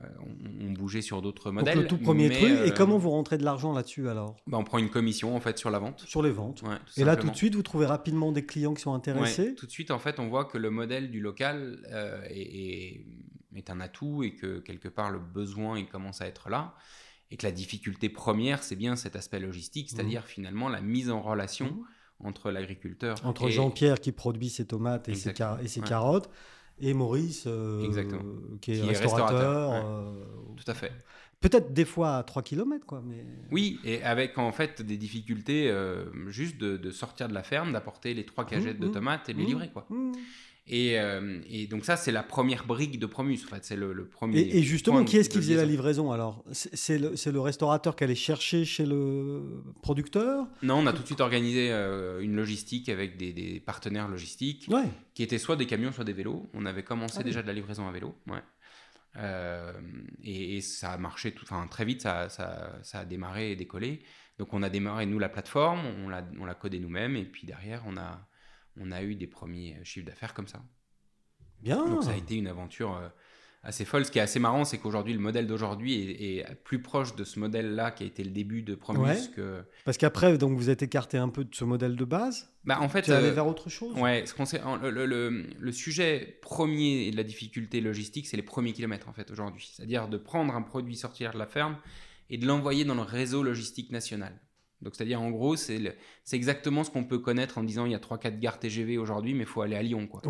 euh, ont bougé sur d'autres Donc modèles. le tout premier truc. Et euh, comment vous rentrez de l'argent là-dessus alors? Bah, On prend une commission en fait sur la vente. Sur les ventes. Ouais, Et là, tout de suite, vous trouvez rapidement des clients qui sont intéressés? Ouais, tout de suite, en fait, on voit que le modèle du local euh, est, un atout et que quelque part le besoin il commence à être là. Et que la difficulté première, c'est bien cet aspect logistique, c'est-à-dire finalement la mise en relation Mhm. entre l'agriculteur Entre et- Jean-Pierre qui produit ses tomates et ses, Exactement, car- et ses ouais. carottes et Maurice euh, Exactement. qui est Qui est restaurateur. euh, Tout à fait. Peut-être des fois à 3 km, quoi. Mais... Oui, et avec en fait des difficultés euh, juste de, de sortir de la ferme, d'apporter les trois cagettes de Mhm. tomates et de les Mhm. livrer. Quoi. Mmh. Et, euh, et donc ça, c'est la première brique de Promus. En fait, c'est le, le premier. Et, et justement, qui est-ce qui faisait la livraison alors? C'est le, c'est le restaurateur qui allait chercher chez le producteur? Non, on a tout de suite organisé euh, une logistique avec des, des partenaires logistiques Ouais. qui étaient soit des camions, soit des vélos. On avait commencé Ah oui. déjà de la livraison à vélo. Ouais. Euh, et, et ça a marché tout, enfin, très vite, ça, ça, ça a démarré et décollé. Donc on a démarré, nous, la plateforme, on l'a, on l'a codé nous-mêmes, et puis derrière, on a, on a eu des premiers chiffres d'affaires comme ça. Bien. Donc ça a été une aventure euh, assez folle. Ce qui est assez marrant, c'est qu'aujourd'hui, le modèle d'aujourd'hui est, est plus proche de ce modèle-là qui a été le début de Promus Ouais. que... Parce qu'après, donc vous êtes écarté un peu de ce modèle de base. Bah, en fait, Tu euh, vers autre chose. Ouais, ce qu'on sait- en- le, le- le- le sujet premier de la difficulté logistique, c'est les premiers kilomètres en fait aujourd'hui. C'est-à-dire de prendre un produit sortir de la ferme et de l'envoyer dans le réseau logistique national. Donc c'est-à-dire en gros, c'est exactement ce qu'on peut connaître en disant il y a 3-4 gares TGV aujourd'hui, mais il faut aller à Lyon. Quoi.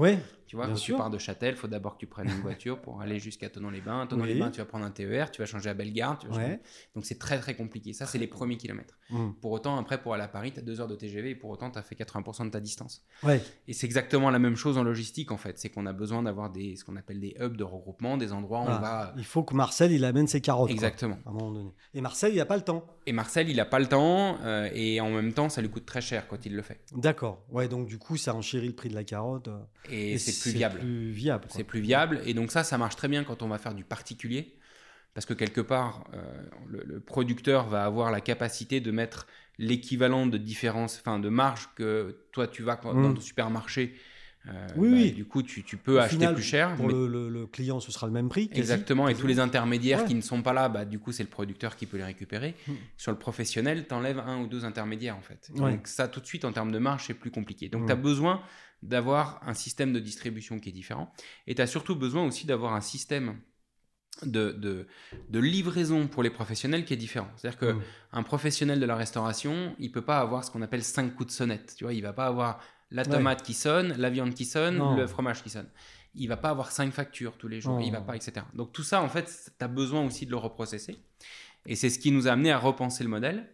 Tu vois, Bien quand sûr. tu pars de Châtel, il faut d'abord que tu prennes une voiture pour aller jusqu'à Tonon-les-Bains. Oui. Tonon-les-Bains, tu vas prendre un TER, tu vas changer à Bellegarde. tu vas changer- Ouais. Donc c'est très très compliqué. Ça, c'est les premiers kilomètres. Mmh. Pour autant, après, pour aller à Paris, tu as 2 heures de TGV et pour autant, tu as fait 80% de ta distance. Ouais. Et c'est exactement la même chose en logistique en fait, c'est qu'on a besoin d'avoir des ce qu'on appelle des hubs de regroupement, des endroits où on Voilà. va Il faut que Marcel il amène ses carottes. quoi, exactement. à un moment donné. Et Marcel, il n'a pas le temps. Et Marcel, il a pas le temps euh, et en même temps, ça lui coûte très cher quand il le fait. D'accord. Ouais, donc du coup, ça enchérit le prix de la carotte. euh, Et, c'est plus viable. plus viable. C'est plus viable et donc ça, ça marche très bien quand on va faire du particulier parce que quelque part, euh, le, le producteur va avoir la capacité de mettre l'équivalent de différence, enfin de marge que toi tu vas dans Mm. ton supermarché. euh, Oui, bah, oui. Du coup, tu, tu peux Au acheter final, plus cher. Pour mais- le, le- le client, ce sera le même prix. quasi. Exactement, et tous les intermédiaires Ouais. qui ne sont pas là, bah, du coup, c'est le producteur qui peut les récupérer. Mm. Sur le professionnel, tu enlèves un ou deux intermédiaires, en fait. Ouais. Donc, ça, tout de suite, en termes de marge, c'est plus compliqué. Donc, Mm. tu as besoin d'avoir un système de distribution qui est différent. Et tu as surtout besoin aussi d'avoir un système de, de, de livraison pour les professionnels qui est différent. C'est-à-dire que Mm. un professionnel de la restauration, il peut pas avoir ce qu'on appelle cinq coups de sonnette. Tu vois, il va pas avoir la Ouais. tomate qui sonne, la viande qui sonne, Non. le fromage qui sonne. Il va pas avoir cinq factures tous les jours. Il va pas, etc. Donc tout ça, en fait, tu as besoin aussi de le reprocesser. Et c'est ce qui nous a amené à repenser le modèle.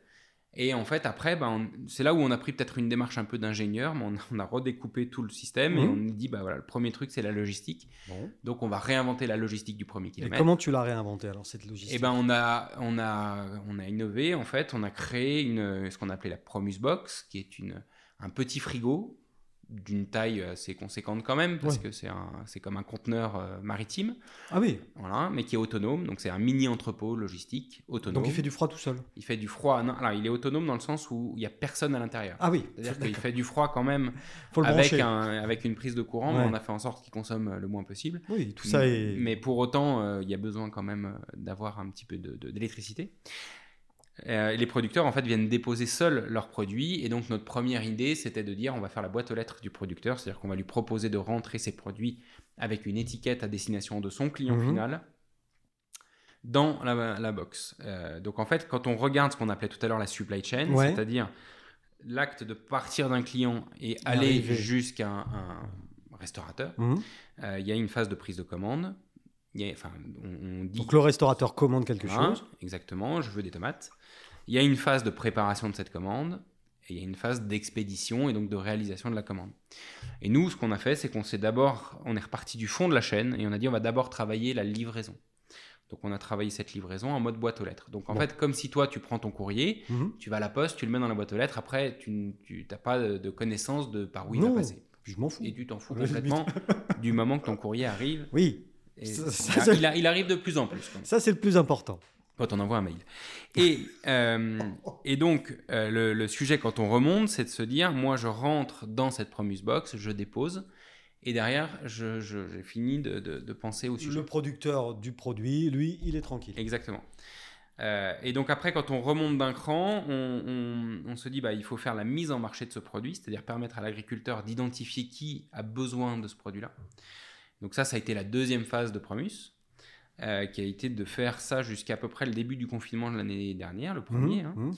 Et en fait, après, on- c'est là où on a pris peut-être une démarche un peu d'ingénieur, mais on, on a redécoupé tout le système et Mhm. on nous dit, bah voilà, le premier truc, c'est la logistique. Bon. Donc on va réinventer la logistique du premier Et kilomètre. comment tu l'as réinventé alors cette logistique? Eh ben, on a, on a, on a innové en fait. On a créé une, ce qu'on appelait la Promus Box, qui est une, un petit frigo d'une taille assez conséquente quand même, parce que c'est c'est comme un conteneur euh, maritime. Ah oui. Voilà, mais qui est autonome. Donc c'est un mini entrepôt logistique autonome. Donc il fait du froid tout seul. Il fait du froid. Non, alors il est autonome dans le sens où il n'y a personne à l'intérieur. Ah oui. C'est-à-dire qu'il fait du froid quand même avec, un, avec une prise de courant, mais on a fait en sorte qu'il consomme le moins possible. Oui, tout ça est. Mais pour autant, euh, il y a besoin quand même euh, d'avoir un petit peu d'électricité. De, euh, les producteurs en fait viennent déposer seuls leurs produits et donc notre première idée c'était de dire on va faire la boîte aux lettres du producteur, c'est-à-dire qu'on va lui proposer de rentrer ses produits avec une étiquette à destination de son client mhm. final dans la, box. Euh, donc en fait quand on regarde ce qu'on appelait tout à l'heure la supply chain, c'est-à-dire l'acte de partir d'un client et aller jusqu'à un, restaurateur, mhm. euh, il y a une phase de prise de commande. enfin, on, dit... Donc le restaurateur commande quelque chose. Exactement, je veux des tomates. Il y a une phase de préparation de cette commande et il y a une phase d'expédition et donc de réalisation de la commande. Et nous, ce qu'on a fait, c'est qu'on s'est d'abord, on est reparti du fond de la chaîne et on a dit on va d'abord travailler la livraison. Donc on a travaillé cette livraison en mode boîte aux lettres. Donc en fait, comme si toi tu prends ton courrier, mhm. tu vas à la poste, tu le mets dans la boîte aux lettres, après tu n'as pas de, connaissance de par où il va passer. Je m'en fous. Et tu t'en fous complètement du moment que ton courrier arrive. Oui. il, arrive de plus en plus. Ça, c'est le plus important quand on envoie un mail. Et, euh, et donc, euh, le, sujet, quand on remonte, c'est de se dire, moi, je rentre dans cette Promus Box, je dépose, et derrière, j'ai je, fini de, de, penser au sujet. Le producteur du produit, lui, il est tranquille. Exactement. Euh, et donc après, quand on remonte d'un cran, on, on, se dit, bah, il faut faire la mise en marché de ce produit, c'est-à-dire permettre à l'agriculteur d'identifier qui a besoin de ce produit-là. Donc ça, ça a été la deuxième phase de Promus. Euh, qui a été de faire ça jusqu'à peu près le début du confinement de l'année dernière, le premier, mmh, hein, mmh.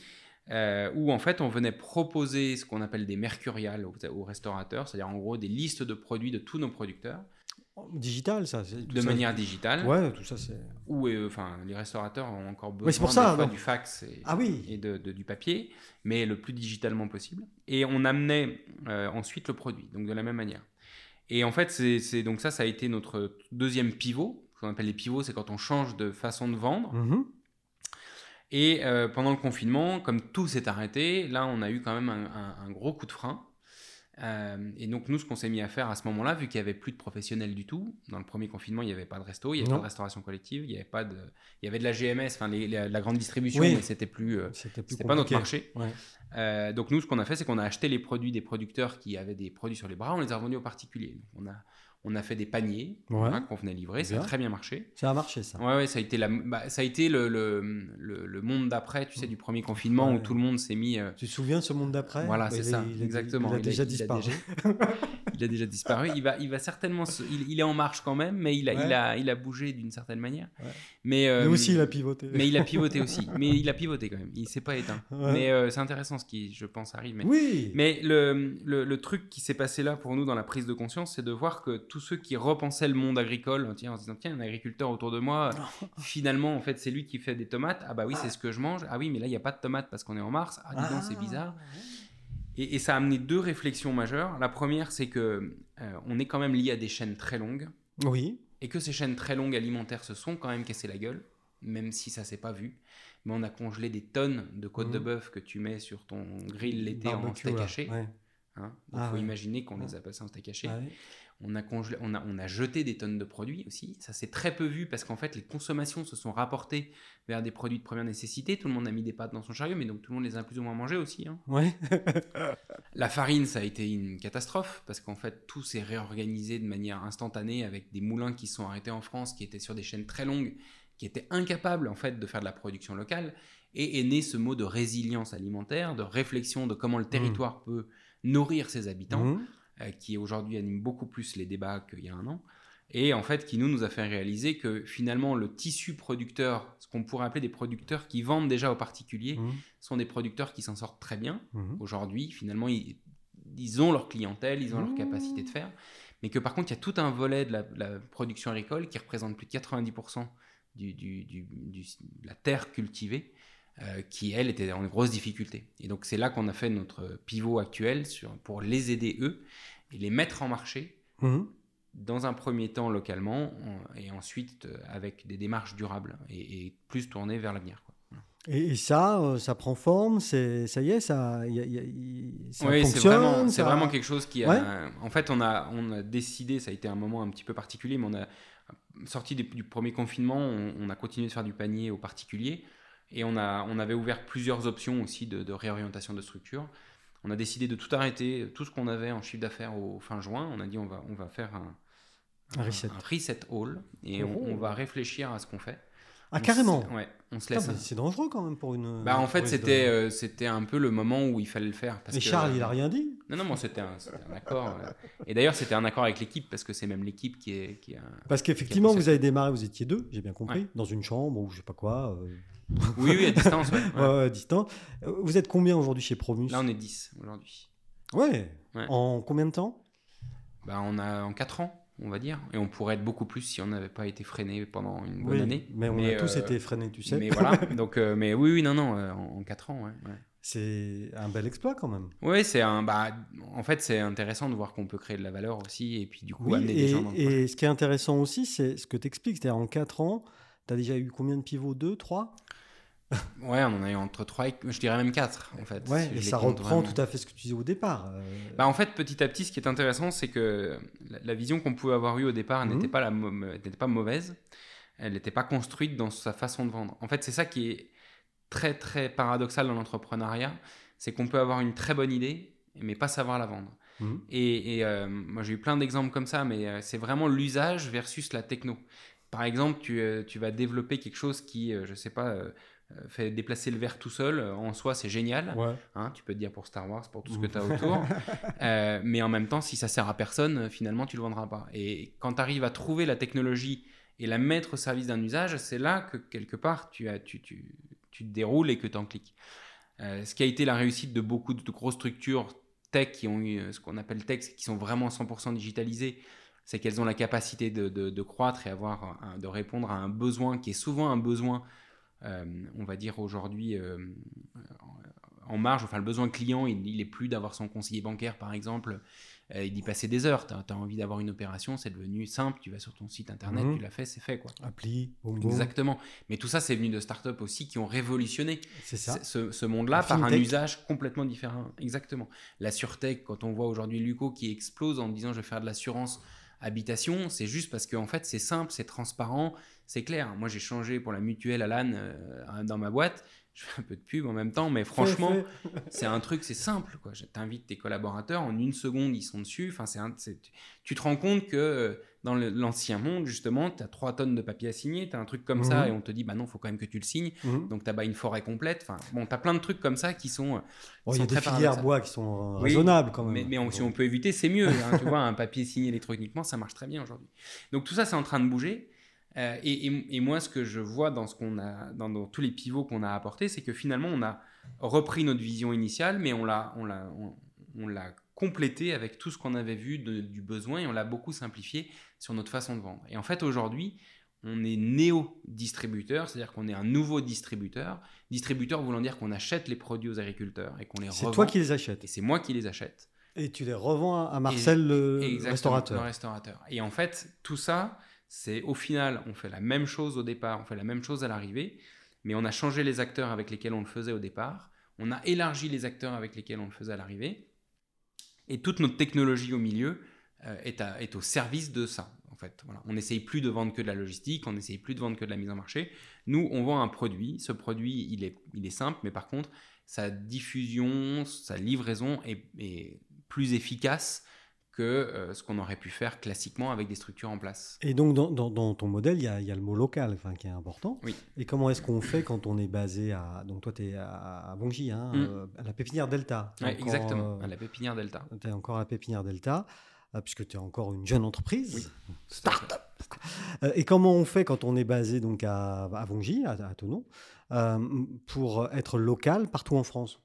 Euh, où en fait on venait proposer ce qu'on appelle des mercuriales aux, restaurateurs, c'est-à-dire en gros des listes de produits de tous nos producteurs. Digital, ça. De manière digitale. Ouais, tout ça c'est. Ou euh, enfin, les restaurateurs ont encore besoin pour ça, du fax et, ah oui. et de, du papier, mais le plus digitalement possible. Et on amenait ensuite le produit, donc de la même manière. Et en fait, c'est donc ça, ça a été notre deuxième pivot qu'on appelle les pivots, c'est quand on change de façon de vendre. Mhm. Et euh, pendant le confinement, comme tout s'est arrêté, là, on a eu quand même un, gros coup de frein. Euh, et donc, nous, ce qu'on s'est mis à faire à ce moment-là, vu qu'il n'y avait plus de professionnels du tout, dans le premier confinement, il n'y avait pas de resto, il n'y avait pas de restauration collective, il y avait, pas de... il y avait de la GMS, enfin, la grande distribution, mais c'était plus, euh, c'était pas notre marché. donc, nous, ce qu'on a fait, c'est qu'on a acheté les produits des producteurs qui avaient des produits sur les bras, on les a revendus aux particuliers. on a on a fait des paniers qu'on venait livrer. Ça a très bien marché. Ça a marché, ça. Ouais, ouais ça a été, la, bah, ça a été le, le, le, monde d'après, tu sais, du premier confinement où tout le monde s'est mis. Euh, tu te souviens de ce monde d'après? Voilà, c'est ça, exactement. Il a, déjà disparu. Il a déjà, disparu. Il va, il va certainement. il, est en marche quand même, mais il a, il a, il a bougé d'une certaine manière. Mais, euh, mais, aussi, il a pivoté. Mais il a pivoté aussi. mais il a pivoté quand même. Il s'est pas éteint. Mais euh, c'est intéressant ce qui, je pense, arrive. Mais, oui. Mais le, le, truc qui s'est passé là pour nous dans la prise de conscience, c'est de voir que tous ceux qui repensent le monde agricole en se disant tiens, un agriculteur autour de moi, finalement, en fait, c'est lui qui fait des tomates. Ah bah oui, c'est ce que je mange. Ah oui, mais là, il n'y a pas de tomates parce qu'on est en mars. Ah, dis donc, c'est ah. bizarre. Et, ça a amené deux réflexions majeures. La première, c'est que euh, on est quand même lié à des chaînes très longues. Oui. Et que ces chaînes très longues alimentaires se sont quand même cassées la gueule, même si ça s'est pas vu. Mais on a congelé des tonnes de côtes de mmh. bœuf que tu mets sur ton grill l'été en steak haché. Hein il ah faut imaginer qu'on les a passés en steak haché. On a, on, a, on a jeté des tonnes de produits aussi. Ça s'est très peu vu parce qu'en fait, les consommations se sont rapportées vers des produits de première nécessité. Tout le monde a mis des pâtes dans son chariot, mais donc tout le monde les a plus ou moins mangés aussi. Hein. Ouais. la farine, ça a été une catastrophe parce qu'en fait, tout s'est réorganisé de manière instantanée avec des moulins qui sont arrêtés en France, qui étaient sur des chaînes très longues, qui étaient incapables en fait de faire de la production locale. Et est né ce mot de résilience alimentaire, de réflexion de comment le mmh. territoire peut nourrir ses habitants. Mmh. Euh, qui aujourd'hui anime beaucoup plus les débats qu'il y a un an, et en fait qui nous, nous a fait réaliser que finalement le tissu producteur, ce qu'on pourrait appeler des producteurs qui vendent déjà aux particuliers, mmh. sont des producteurs qui s'en sortent très bien. Mmh. Aujourd'hui, finalement, ils, ont leur clientèle, ils ont leur capacité de faire, mais que par contre, il y a tout un volet de la, production agricole qui représente plus de 90% du, de la terre cultivée euh, qui, elle, était en grosse difficulté. Et donc, c'est là qu'on a fait notre pivot actuel sur, pour les aider, eux, et les mettre en marché, mmh. dans un premier temps localement, et ensuite euh, avec des démarches durables, et, plus tournées vers l'avenir. Et, ça, euh, ça prend forme, c'est, ça y est, ça, y a, ça oui, c'est vraiment, c'est vraiment quelque chose qui a. En fait, on a, on a décidé, ça a été un moment un petit peu particulier, mais on a sorti du premier confinement, on, a continué de faire du panier aux particuliers, et on, a, on avait ouvert plusieurs options aussi de, réorientation de structure. On a décidé de tout arrêter, tout ce qu'on avait en chiffre d'affaires au fin juin. On a dit on va, on va faire un, un, reset. reset all et on, on, va réfléchir à ce qu'on fait. Ah, carrément Ouais, on se laisse. C'est dangereux quand même pour une. Bah, en fait, c'était euh, c'était un peu le moment où il fallait le faire. Parce Charles, il a rien dit Non, non, bon, c'était un, un, accord. Euh. Et d'ailleurs, c'était un accord avec l'équipe parce que c'est même l'équipe qui est. Qui a, parce qu'effectivement, vous avez démarré, vous étiez deux, j'ai bien compris, dans une chambre ou je sais pas quoi. Euh. Oui, oui, à distance. Ouais, ouais. à distance. Vous êtes combien aujourd'hui chez Promus? Là, on est 10 aujourd'hui. Ouais. En combien de temps? Bah, On a en 4 ans on va dire. Et on pourrait être beaucoup plus si on n'avait pas été freiné pendant une bonne année. Mais on a tous euh, été freinés, tu sais. Mais voilà, donc, euh, mais oui, oui, non, non, euh, en, 4 ans, ouais. C'est un bel exploit quand même. Oui, c'est un. Bah, en fait, c'est intéressant de voir qu'on peut créer de la valeur aussi et puis du coup amener des gens dans Et ce qui est intéressant aussi, c'est ce que tu expliques. C'est-à-dire en 4 ans, tu as déjà eu combien de pivots? 2, 3 Ouais, on en a eu entre 3 et je dirais même 4 en fait. Ouais, et ça reprend tout à fait ce que tu disais au départ. Euh. Bah, en fait, petit à petit, ce qui est intéressant, c'est que la, vision qu'on pouvait avoir eue au départ mhm. n'était pas, pas mauvaise, elle n'était pas construite dans sa façon de vendre. En fait, c'est ça qui est très très paradoxal dans l'entrepreneuriat, c'est qu'on peut avoir une très bonne idée, mais pas savoir la vendre. Mhm. Et, euh, moi, j'ai eu plein d'exemples comme ça, mais euh, c'est vraiment l'usage versus la techno. Par exemple, tu, tu, vas développer quelque chose qui, je sais pas fait déplacer le verre tout seul, euh, en soi c'est génial. Hein, tu peux te dire pour Star Wars, pour tout ce que tu as autour. Euh, mais en même temps, si ça sert à personne, finalement tu le vendras pas. Et quand tu arrives à trouver la technologie et la mettre au service d'un usage, c'est là que quelque part tu, as, tu, tu, tu te déroules et que tu en cliques. ce qui a été la réussite de beaucoup de grosses structures tech qui ont eu ce qu'on appelle tech, qui sont vraiment 100% digitalisées, c'est qu'elles ont la capacité de, de, de croître et avoir de répondre à un besoin qui est souvent un besoin euh, on va dire aujourd'hui euh, en marge, enfin le besoin client, il, n'est est plus d'avoir son conseiller bancaire par exemple, euh, il y passer des heures. Tu as, envie d'avoir une opération, c'est devenu simple, tu vas sur ton site internet, mhm. tu l'as fait, c'est fait. quoi. Appli, Exactement. Mais tout ça, c'est venu de startups aussi qui ont révolutionné ce, monde-là par un usage complètement différent. Exactement. La sûreté, quand on voit aujourd'hui Luco qui explose en disant je vais faire de l'assurance habitation, c'est juste parce qu'en en fait c'est simple, c'est transparent, c'est clair. Moi, j'ai changé pour la mutuelle Alan euh, dans ma boîte. Je fais un peu de pub en même temps, mais franchement, c'est un truc, c'est simple. Quoi. Je t'invite tes collaborateurs, en une seconde, ils sont dessus. Enfin, c'est tu te rends compte que euh, dans l'ancien monde, justement, tu as trois tonnes de papier à signer, tu as un truc comme ça, mhm. et on te dit, bah non, il faut quand même que tu le signes. Mhm. Donc, tu as une forêt complète. Enfin, bon, tu as plein de trucs comme ça qui sont. Il y a des filières bois qui sont raisonnables quand même. Mais, si on peut éviter, c'est mieux. Hein. tu vois, un papier signé électroniquement, ça marche très bien aujourd'hui. Donc, tout ça, c'est en train de bouger. Euh, et, moi, ce que je vois dans, ce qu'on a, dans, tous les pivots qu'on a apportés, c'est que finalement, on a repris notre vision initiale, mais on l'a, on l'a, on, l'a complété avec tout ce qu'on avait vu du besoin et on l'a beaucoup simplifié sur notre façon de vendre. Et en fait, aujourd'hui, on est néo-distributeur, c'est-à-dire qu'on est un nouveau distributeur. Distributeur voulant dire qu'on achète les produits aux agriculteurs et qu'on les revend. C'est toi qui les achètes. Et c'est moi qui les achète. Et tu les revends à Marcel, le restaurateur. Le restaurateur. Et en fait, tout ça, c'est au final, on fait la même chose au départ, on fait la même chose à l'arrivée, mais on a changé les acteurs avec lesquels on le faisait au départ, on a élargi les acteurs avec lesquels on le faisait à l'arrivée, et toute notre technologie au milieu euh, est, au service de ça. En fait, On n'essaye plus de vendre que de la logistique, on n'essaye plus de vendre que de la mise en marché. Nous, on vend un produit. Ce produit, il est, simple, mais par contre, sa diffusion, sa livraison est plus efficace que euh, ce qu'on aurait pu faire classiquement avec des structures en place. Et donc, dans, ton modèle, il y, a, le mot local enfin, qui est important. Oui. Et comment est-ce qu'on fait quand on est basé à. Donc, toi, tu es à, Bongy, hein, mm. euh, à la pépinière Delta. Oui, exactement, euh, à la pépinière Delta. Tu es encore à la pépinière Delta, puisque tu es encore une jeune entreprise. Oui. Start-up. et comment on fait quand on est basé donc à, à Bongy, à, à Tonon, pour être local partout en France?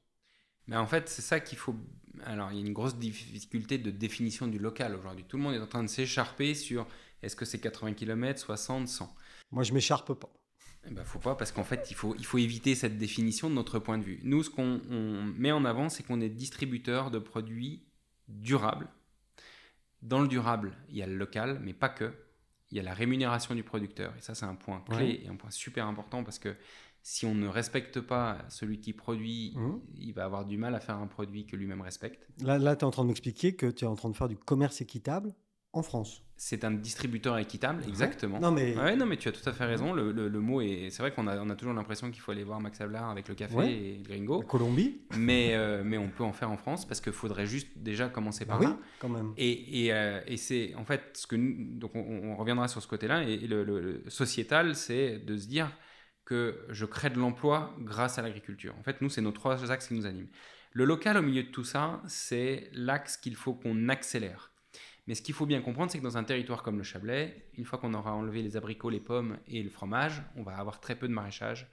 Mais En fait, c'est ça qu'il faut alors il y a une grosse difficulté de définition du local aujourd'hui. Tout le monde est en train de s'écharper sur est-ce que c'est 80 km, 60, 100. Moi, je m'écharpe pas. Eh ben, faut pas parce qu'en fait, il faut, il faut éviter cette définition de notre point de vue. Nous, ce qu'on met en avant, c'est qu'on est distributeur de produits durables. Dans le durable, il y a le local, mais pas que. Il y a la rémunération du producteur. Et ça, c'est un point clé et un point super important parce que si on ne respecte pas celui qui produit, Mhm. il va avoir du mal à faire un produit que lui-même respecte. Là, là tu es en train de m'expliquer que tu es en train de faire du commerce équitable en France. C'est un distributeur équitable, exactement. Non, mais Ouais, non, mais tu as tout à fait raison. Le, le- le mot est. C'est vrai qu'on a, on a toujours l'impression qu'il faut aller voir Max Havelaar avec le café Ouais. et le gringo. la Colombie, mais, euh, mais on peut en faire en France parce qu'il faudrait juste déjà commencer par oui, là. quand même. Et, et, euh, et c'est en fait ce que nous- donc on, on reviendra sur ce côté-là. Et le sociétal, c'est de se dire que je crée de l'emploi grâce à l'agriculture. En fait, nous, c'est nos trois axes qui nous animent. Le local, au milieu de tout ça, c'est l'axe qu'il faut qu'on accélère. Mais ce qu'il faut bien comprendre, c'est que dans un territoire comme le Chablais, une fois qu'on aura enlevé les abricots, les pommes et le fromage, on va avoir très peu de maraîchage,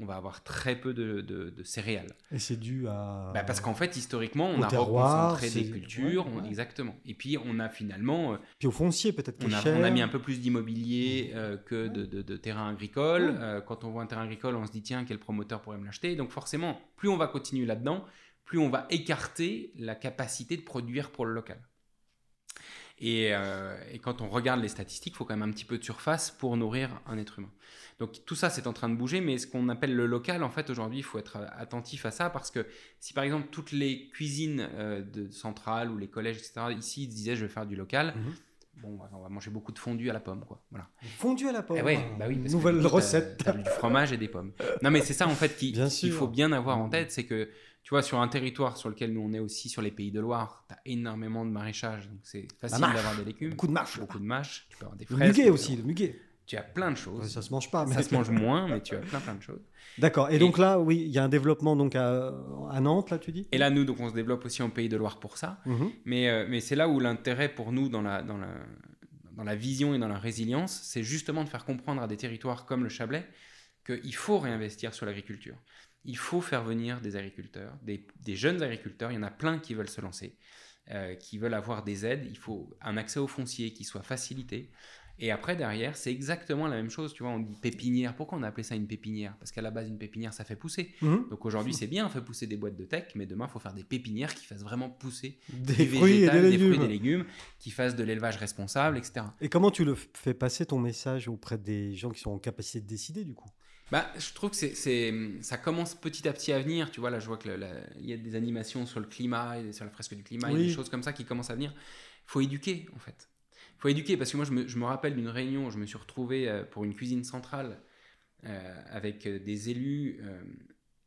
on va avoir très peu de, de- de céréales. Et c'est dû à. Bah, parce qu'en fait, historiquement, on a terroir, reconcentré des cultures, ouais, on- exactement. Et puis, on a finalement, euh, Puis au foncier, peut-être on a, on a mis un peu plus d'immobilier euh, que de, terrain agricole. Euh, quand on voit un terrain agricole, on se dit, tiens, quel promoteur pourrait me l'acheter? Donc forcément, plus on va continuer là-dedans, plus on va écarter la capacité de produire pour le local. Et, euh, et quand on regarde les statistiques, il faut quand même un petit peu de surface pour nourrir un être humain. Donc tout ça, c'est en train de bouger, mais ce qu'on appelle le local, en fait, aujourd'hui, il faut être attentif à ça parce que si par exemple toutes les cuisines euh, de centrales ou les collèges, etc., ici, ils disaient je vais faire du local, Mhm. bon, bah, on va manger beaucoup de fondue à la pomme, quoi. Voilà. Fondu à la pomme. Eh ouais, bah oui, parce que Nouvelle recette. du fromage et des pommes. Non, mais c'est ça en fait qu'il faut bien avoir en tête, c'est que tu vois sur un territoire sur lequel nous on est aussi sur les pays de Loire, tu as énormément de maraîchage, donc c'est facile d'avoir des légumes, Beaucoup de mâche. beaucoup de mâches, tu peux avoir des Le fraises, muguet tu peux aussi, le muguet. Tu as plein de Ouais, choses. ça se mange pas. Mais... Ça se mange moins, mais tu as plein plein de choses. D'accord. Et, Et- donc là, oui, il y a un développement donc à, à Nantes, là, tu dis? Et là, nous, donc, on se développe aussi en Pays de Loire pour ça. Mhm. Mais, euh, mais c'est là où l'intérêt pour nous dans la, dans, la, dans la vision et dans la résilience, c'est justement de faire comprendre à des territoires comme le Chablais qu'il faut réinvestir sur l'agriculture. Il faut faire venir des agriculteurs, des, des jeunes agriculteurs. Il y en a plein qui veulent se lancer, euh, qui veulent avoir des aides. Il faut un accès au foncier qui soit facilité. Et après, derrière, c'est exactement la même chose. Tu vois, on dit pépinière. Pourquoi on a appelé ça une pépinière? Parce qu'à la base, une pépinière, ça fait pousser. Mhm. Donc aujourd'hui, c'est bien, on fait pousser des boîtes de tech, mais demain, il faut faire des pépinières qui fassent vraiment pousser Des fruits et des des fruits et légumes. des légumes, qui fassent de l'élevage responsable, etc. Et comment tu le fais passer ton message auprès des gens qui sont en capacité de décider, du coup? Bah, je trouve que c'est, ça commence petit à petit à venir. Tu vois, là, je vois que il y a des animations sur le climat, et sur la fresque du climat, il y a Oui. des choses comme ça qui commencent à venir. Il faut éduquer, en fait. Il faut éduquer, parce que moi, je me, je me rappelle d'une réunion, où je me suis retrouvé euh, pour une cuisine centrale euh, avec euh, des élus euh,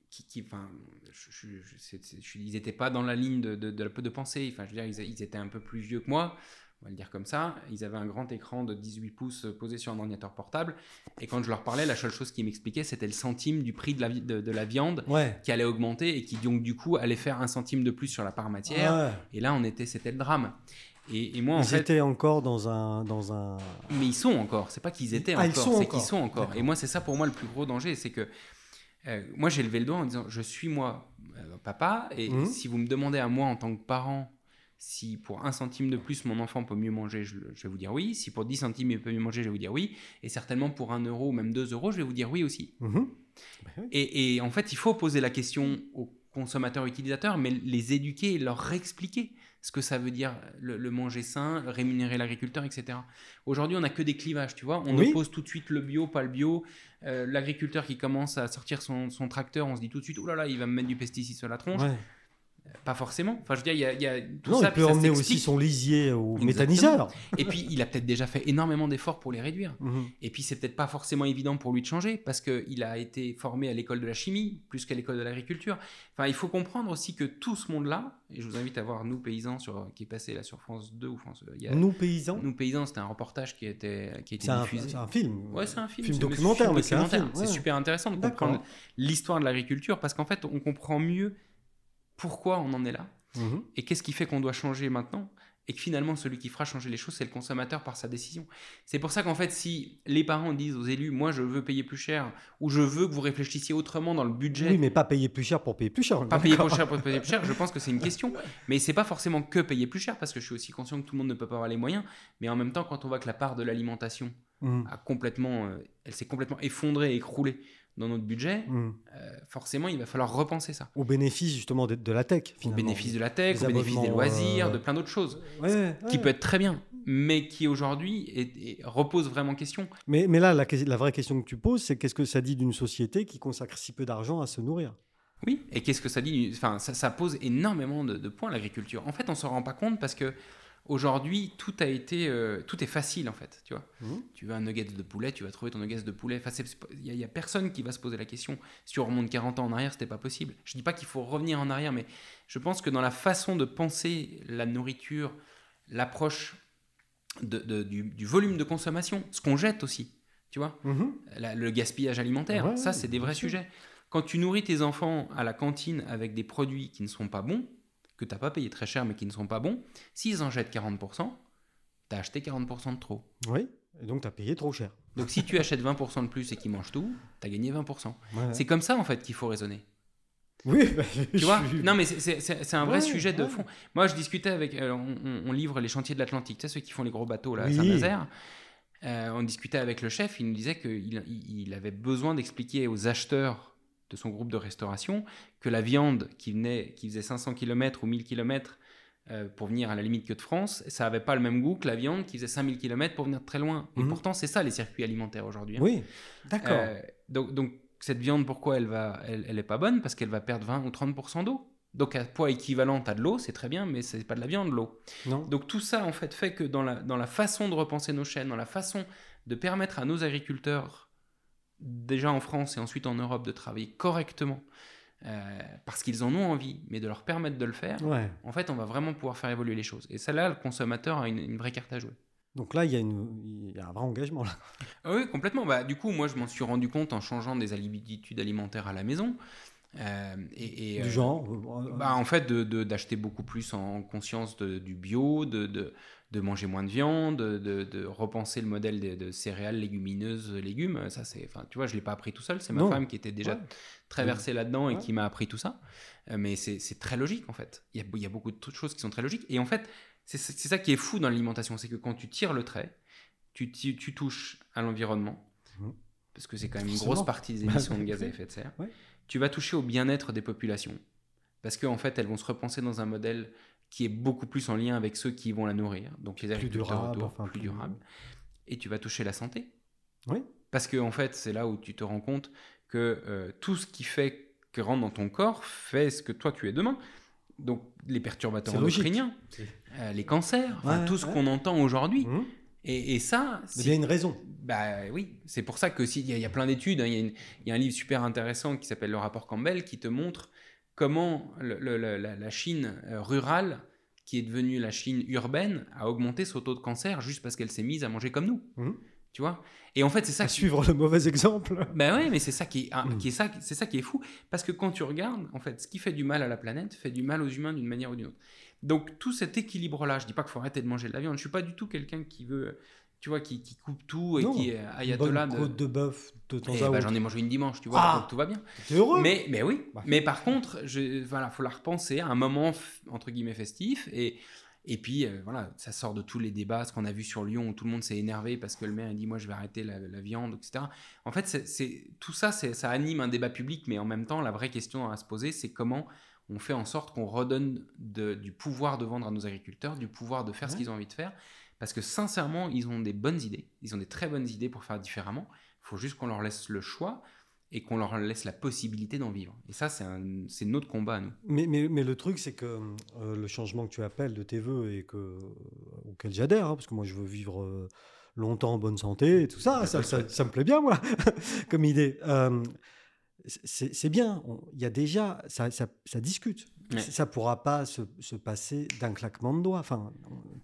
qui, qui- enfin, je, je- ils n'étaient pas dans la ligne de, de, de, de pensée. Enfin, je veux dire, ils, ils étaient un peu plus vieux que moi, on va le dire comme ça. Ils avaient un grand écran de 18 pouces posé sur un ordinateur portable. Et quand je leur parlais, la seule chose qu'ils m'expliquaient, c'était le centime du prix de la, vi- de, de la viande Ouais. qui allait augmenter et qui donc du coup allait faire un centime de plus sur la part matière. Ouais. Et là, on était, c'était le drame. Et, et moi, en Ils fait, étaient encore dans un, dans un. mais ils sont encore. C'est pas qu'ils étaient Ah, encore, c'est qu'ils sont encore. Et moi, c'est ça pour moi le plus gros danger, c'est que euh, moi j'ai levé le doigt en disant je suis moi euh, papa et Mhm. si vous me demandez à moi en tant que parent si pour un centime de plus mon enfant peut mieux manger, je, je vais vous dire oui. Si pour 10 centimes il peut mieux manger, je vais vous dire oui. Et certainement pour 1 euro ou même 2 euros, je vais vous dire oui aussi. Mhm. Bah oui. Et, et en fait, il faut poser la question aux consommateurs utilisateurs, mais les éduquer et leur expliquer ce que ça veut dire le, le manger sain, rémunérer l'agriculteur, etc. Aujourd'hui, on n'a que des clivages, tu vois. On Oui. oppose tout de suite le bio, pas le bio. Euh, L'agriculteur qui commence à sortir son, son tracteur, on se dit tout de suite, oh là là, il va me mettre du pesticide sur la tronche. Ouais. Pas forcément. Enfin, je veux dire, il y a, il y a tout Non, ça. il peut ça emmener aussi son lisier au Exactement. méthaniseur. Et puis, il a peut-être déjà fait énormément d'efforts pour les réduire. Mhm. Et puis, c'est peut-être pas forcément évident pour lui de changer parce qu'il a été formé à l'école de la chimie plus qu'à l'école de l'agriculture. Enfin, il faut comprendre aussi que tout ce monde-là, et je vous invite à voir Nous Paysans sur, qui est passé là sur France 2 ou France. Il y a, Nous, paysans. Nous Paysans, c'était un reportage qui a été, qui a été C'est un, diffusé. c'est un film. Ouais, c'est un film. Film documentaire, mais c'est un film, ouais. C'est super intéressant de comprendre l'histoire de l'agriculture parce qu'en fait, on comprend mieux pourquoi on en est là Mhm. et qu'est-ce qui fait qu'on doit changer maintenant et que finalement celui qui fera changer les choses c'est le consommateur par sa décision. C'est pour ça qu'en fait si les parents disent aux élus moi je veux payer plus cher ou je veux que vous réfléchissiez autrement dans le budget Oui, mais pas payer plus cher pour payer plus cher. pas payer plus cher pour payer plus cher, je pense que c'est une question. Mais c'est pas forcément que payer plus cher, parce que je suis aussi conscient que tout le monde ne peut pas avoir les moyens. Mais en même temps, quand on voit que la part de l'alimentation Mhm. a complètement, euh, elle s'est complètement effondrée, écroulée dans notre budget, Mhm. euh, forcément, il va falloir repenser ça. Au bénéfice justement de, de la tech, Au bénéfice de la tech, Les au bénéfice des loisirs, euh, de plein d'autres choses, Ouais, qui peut être très bien. mais qui aujourd'hui repose vraiment question. Mais, mais là, la, vraie question que tu poses, c'est qu'est-ce que ça dit d'une société qui consacre si peu d'argent à se nourrir? Oui, et qu'est-ce que ça dit Enfin, ça, ça pose énormément de, de points l'agriculture. En fait, on s'en rend pas compte parce que aujourd'hui, tout a été, euh, tout est facile en fait. Tu vois, Mhm. tu veux un nugget de poulet, tu vas trouver ton nugget de poulet. Il y, a- personne qui va se poser la question. Si on remonte 40 ans en arrière, c'était pas possible. Je dis pas qu'il faut revenir en arrière, mais je pense que dans la façon de penser la nourriture, l'approche de- de- du, du volume de consommation, ce qu'on jette aussi. Tu vois, la- le gaspillage alimentaire, Ouais, ça c'est des vrais sûr. sujets. Quand tu nourris tes enfants à la cantine avec des produits qui ne sont pas bons, que tu n'as pas payé très cher mais qui ne sont pas bons, s'ils en jettent 40%, tu as acheté 40% de trop. Oui, et donc tu as payé trop cher. Donc si tu achètes 20% de plus et qu'ils mangent tout, tu as gagné 20%. Ouais. C'est comme ça en fait qu'il faut raisonner. Oui, bah, Tu vois suis- Non mais c'est- un vrai Ouais, sujet de ouais. fond. Moi je discutais avec... euh, on, livre les chantiers de l'Atlantique, tu sais ceux qui font les gros bateaux là, à. Saint-Nazaire. Euh, on discutait avec le chef, il nous disait qu'il il- il avait besoin d'expliquer aux acheteurs de son groupe de restauration que la viande qui, venait, qui faisait 500 km ou 1000 km pour venir à la limite que de France, ça n'avait pas le même goût que la viande qui faisait 5000 km pour venir de très loin. Et Mhm. pourtant, c'est ça les circuits alimentaires aujourd'hui. hein. Oui, d'accord. Euh, donc, donc, cette viande, pourquoi elle va, elle, elle est pas bonne? Parce qu'elle va perdre 20 ou 30% d'eau. Donc à poids équivalent, tu as de l'eau, c'est très bien, mais c'est pas de la viande, l'eau. non. Donc tout ça, en fait, fait que dans la, dans la façon de repenser nos chaînes, dans la façon de permettre à nos agriculteurs, déjà en France et ensuite en Europe, de travailler correctement, euh, parce qu'ils en ont envie, mais de leur permettre de le faire, Ouais. en fait, on va vraiment pouvoir faire évoluer les choses. Et ça, là, le consommateur a une, une vraie carte à jouer. Donc là, il y, a une- il y a un vrai engagement. Là. Ah oui, complètement. Bah, du coup, moi, je m'en suis rendu compte en changeant des habitudes alimentaires à la maison. Euh, et, et, Du genre euh, bah, En fait, de- de- d'acheter beaucoup plus en conscience de- du bio, de, de, manger moins de viande, de, repenser le modèle de, de céréales, légumineuses, légumes. Ça, c'est, enfin, tu vois, je l'ai pas appris tout seul. C'est ma Non. femme qui était déjà Ouais. très versée là-dedans et Ouais. qui m'a appris tout ça. Euh, mais c'est très logique, en fait. Il y a, il y a beaucoup de choses qui sont très logiques. Et en fait, c'est ça qui est fou dans l'alimentation. C'est que quand tu tires le trait, tu, tu, tu touches à l'environnement, Mhm. parce que c'est quand même une grosse partie des Bah, émissions de gaz à effet de serre. Tu vas toucher au bien-être des populations, parce qu'en fait, elles vont se repenser dans un modèle qui est beaucoup plus en lien avec ceux qui vont la nourrir, donc les Plus agriculteurs durable, autour, enfin, plus plus- durable. Et tu vas toucher la santé, Oui. parce que en fait, c'est là où tu te rends compte que euh, tout ce qui fait que rentre dans ton corps fait ce que toi tu es demain. Donc les perturbateurs endocriniens, euh, les cancers, enfin, tout ce ouais. qu'on entend aujourd'hui. Mhm. Et, et ça, il y a une raison. bah oui, c'est pour ça que s'il y, a- il y a plein d'études, hein, y, il y a un livre super intéressant qui s'appelle le rapport Campbell qui te montre comment le- le- le- la, la Chine euh, rurale, qui est devenue la Chine urbaine, a augmenté son taux de cancer juste parce qu'elle s'est mise à manger comme nous. Mhm. Tu vois? Et en fait, c'est ça À qui, suivre le mauvais exemple. ben ouais, mais c'est ça qui est, ah, Mm. qui est ça, c'est ça qui est fou, parce que quand tu regardes, en fait, ce qui fait du mal à la planète fait du mal aux humains d'une manière ou d'une autre. Donc tout cet équilibre-là, je dis pas qu'il faut arrêter de manger de la viande. Je suis pas du tout quelqu'un qui veut, tu vois, qui, qui coupe tout et Non, qui est Une bonne ayatollah de. côte de bœuf de temps Eh ben, autre. j'en ai mangé une dimanche, tu vois, Ah donc tout va bien. T'es heureux Mais, mais oui, Bah. mais par contre, je, voilà, faut la repenser à un moment entre guillemets festif et et puis euh, voilà, ça sort de tous les débats, ce qu'on a vu sur Lyon où tout le monde s'est énervé parce que le maire a dit moi je vais arrêter la, la viande, etc. En fait, c'est- tout ça, ça anime un débat public, mais en même temps, la vraie question à se poser, c'est comment on fait en sorte qu'on redonne de- du pouvoir de vendre à nos agriculteurs, du pouvoir de faire ce qu'ils ont envie de faire, parce que sincèrement, ils ont des bonnes idées, ils ont des très bonnes idées pour faire différemment. Il faut juste qu'on leur laisse le choix et qu'on leur laisse la possibilité d'en vivre. Et ça, c'est notre combat à nous. Mais, mais, mais le truc, c'est que euh, le changement que tu appelles de tes voeux et que, euh, auquel j'adhère, hein, parce que moi je veux vivre euh, longtemps en bonne santé et tout ça, ça, ça, ça me plaît bien, moi, comme idée. C'est bien, il y a déjà, ça, ça discute. Ouais. Ça pourra pas se, se passer d'un claquement de doigts. Enfin,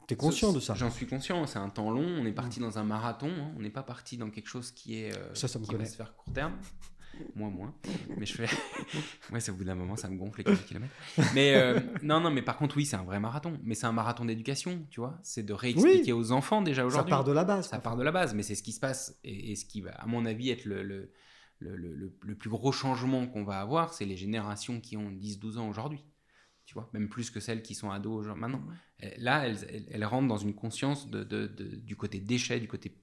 tu es conscient de ça. J'en suis conscient, c'est un temps long, on est parti dans un marathon, hein, on n'est pas parti dans quelque chose qui est euh, Ça, ça me qui connaît. va se faire court terme. Moi, moins. Mais je fais. ouais, c'est au bout d'un moment, ça me gonfle les 15 km. Mais euh, non, non, mais par contre, oui, c'est un vrai marathon. Mais c'est un marathon d'éducation, tu vois. C'est de réexpliquer aux enfants déjà Ça aujourd'hui. part de la base. Ça part de la base, mais c'est ce qui se passe. Et, et ce qui va, à mon avis, être le, le, le, le- le- le plus gros changement qu'on va avoir, c'est les générations qui ont 10-12 ans aujourd'hui. Tu vois, même plus que celles qui sont ados aujourd'hui- maintenant. Là, elles, elles, elles rentrent dans une conscience de, de- de- du côté déchet, du côté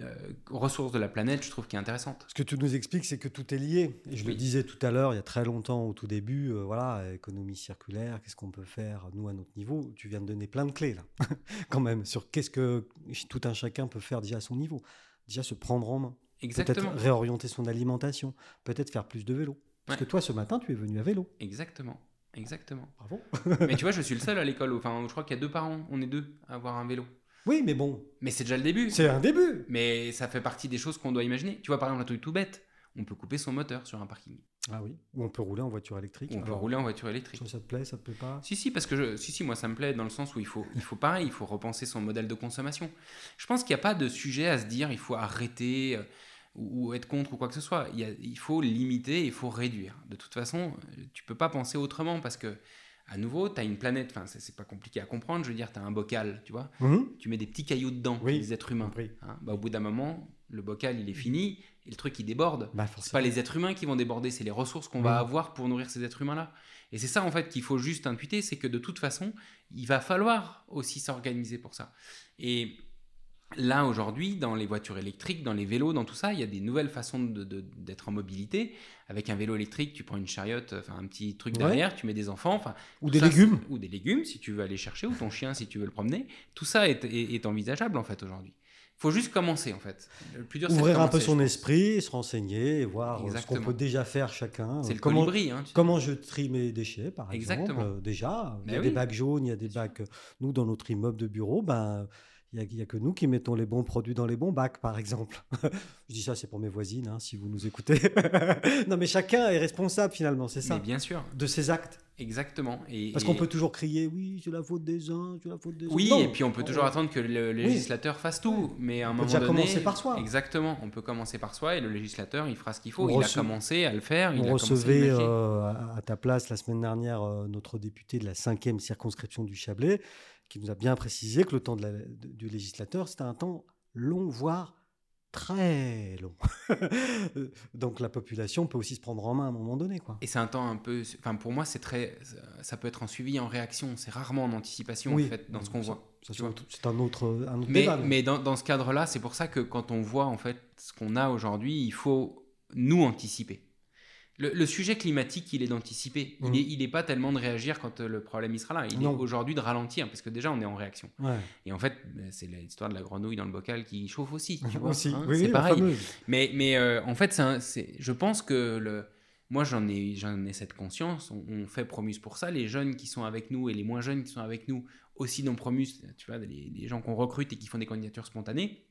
euh, ressource de la planète, je trouve qui est intéressante. Ce que tu nous expliques, c'est que tout est lié. Et je le Oui. disais tout à l'heure, il y a très longtemps, au tout début, euh, voilà, économie circulaire, qu'est-ce qu'on peut faire, nous, à notre niveau? Tu viens de donner plein de clés, là, quand même, sur qu'est-ce que tout un chacun peut faire déjà à son niveau. Déjà se prendre en main, Exactement. peut-être réorienter son alimentation, peut-être faire plus de vélo. Parce Ouais. que toi, ce matin, tu es venu à vélo. Exactement. Exactement. Bravo. mais tu vois, je suis le seul à l'école. Enfin, je crois qu'il y a deux parents. On est deux à avoir un vélo. Oui, mais bon, Mais c'est déjà le début. c'est un début. Mais ça fait partie des choses qu'on doit imaginer. Tu vois, par exemple, un truc tout bête. On peut couper son moteur sur un parking. Ah oui, ou on peut rouler en voiture électrique. On peut rouler en voiture électrique. Ça, ça te plaît, ça te plaît pas? Si, si, parce que je, si, si, moi ça me plaît dans le sens où il faut, il faut pareil, il faut repenser son modèle de consommation. Je pense qu'il n'y a pas de sujet à se dire il faut arrêter euh, ou, ou être contre ou quoi que ce soit. Il, y a- il faut limiter, il faut réduire. De toute façon, tu peux pas penser autrement parce que, à nouveau, tu as une planète, enfin, c'est pas compliqué à comprendre. Je veux dire, tu as un bocal, tu vois, Mhm. tu mets des petits cailloux dedans, Oui, les êtres humain. compris. Hein, bah, au bout d'un moment, le bocal il est fini et le truc il déborde. Bah, C'est pas les êtres humains qui vont déborder, c'est les ressources qu'on va avoir pour nourrir ces êtres humains-là. Et c'est ça en fait qu'il faut juste intuiter, c'est que de toute façon, il va falloir aussi s'organiser pour ça. Et là aujourd'hui, dans les voitures électriques, dans les vélos, dans tout ça, il y a des nouvelles façons d'être en mobilité. Avec un vélo électrique, tu prends une chariote, enfin un petit truc Ouais. derrière, tu mets des enfants, enfin Ou des ça, légumes. ou des légumes si tu veux aller chercher, ou ton chien si tu veux le promener. Tout ça est, est- est envisageable en fait aujourd'hui. Il faut juste commencer en fait. Le plus dur, c'est de Ouvrir un peu son esprit, se renseigner et voir euh, ce qu'on peut déjà faire chacun. C'est le comment, colibri. Hein, comment je trie mes déchets, par Exactement. exemple. euh, déjà, il y a Mais des bacs jaunes, il y a des bacs. euh, Nous, dans notre immeuble de bureau, ben. Il n'y a, que nous qui mettons les bons produits dans les bons bacs, par exemple. je dis ça, c'est pour mes voisines, hein, si vous nous écoutez. non, mais chacun est responsable, finalement, c'est ça, Mais bien sûr, de ses actes. exactement. Et, Parce et- qu'on peut toujours crier, oui, c'est la faute des uns, c'est la faute des autres. Oui, Non. et puis on peut toujours On- attendre que le législateur fasse tout, mais à un peut moment déjà donné, commencer par soi. Exactement, on peut commencer par soi et le législateur, il fera ce qu'il faut. On il a commencé à le faire. il a On recevait l'imaginer. euh, à à ta place la semaine dernière euh, notre député de la cinquième circonscription du Chablais, qui nous a bien précisé que le temps de la- de- du législateur, c'était un temps long, voire très long. Donc la population peut aussi se prendre en main à un moment donné. Quoi. Et c'est un temps un peu. Enfin, pour moi, c'est très. Ça peut être en suivi, en réaction. C'est rarement en anticipation, Oui. en fait, dans ce qu'on voit. C'est un autre, un autre Mais, débat. mais dans, dans ce cadre-là, c'est pour ça que quand on voit, en fait, ce qu'on a aujourd'hui, il faut nous anticiper. Le, le sujet climatique, il est d'anticiper. Il n'est est pas tellement de réagir quand euh, le problème il sera là. Il Non. est aujourd'hui de ralentir, parce que déjà, on est en réaction. Ouais. Et en fait, ben, c'est l'histoire de la grenouille dans le bocal qui chauffe aussi. Tu vois, Aussi. hein, Oui, c'est oui, pareil. Mais, mais euh, en fait, un- je pense que le, moi, j'en ai, ai cette conscience. On, on fait Promus pour ça. Les jeunes qui sont avec nous et les moins jeunes qui sont avec nous aussi dans Promus, tu vois, les, les gens qu'on recrute et qui font des candidatures spontanées.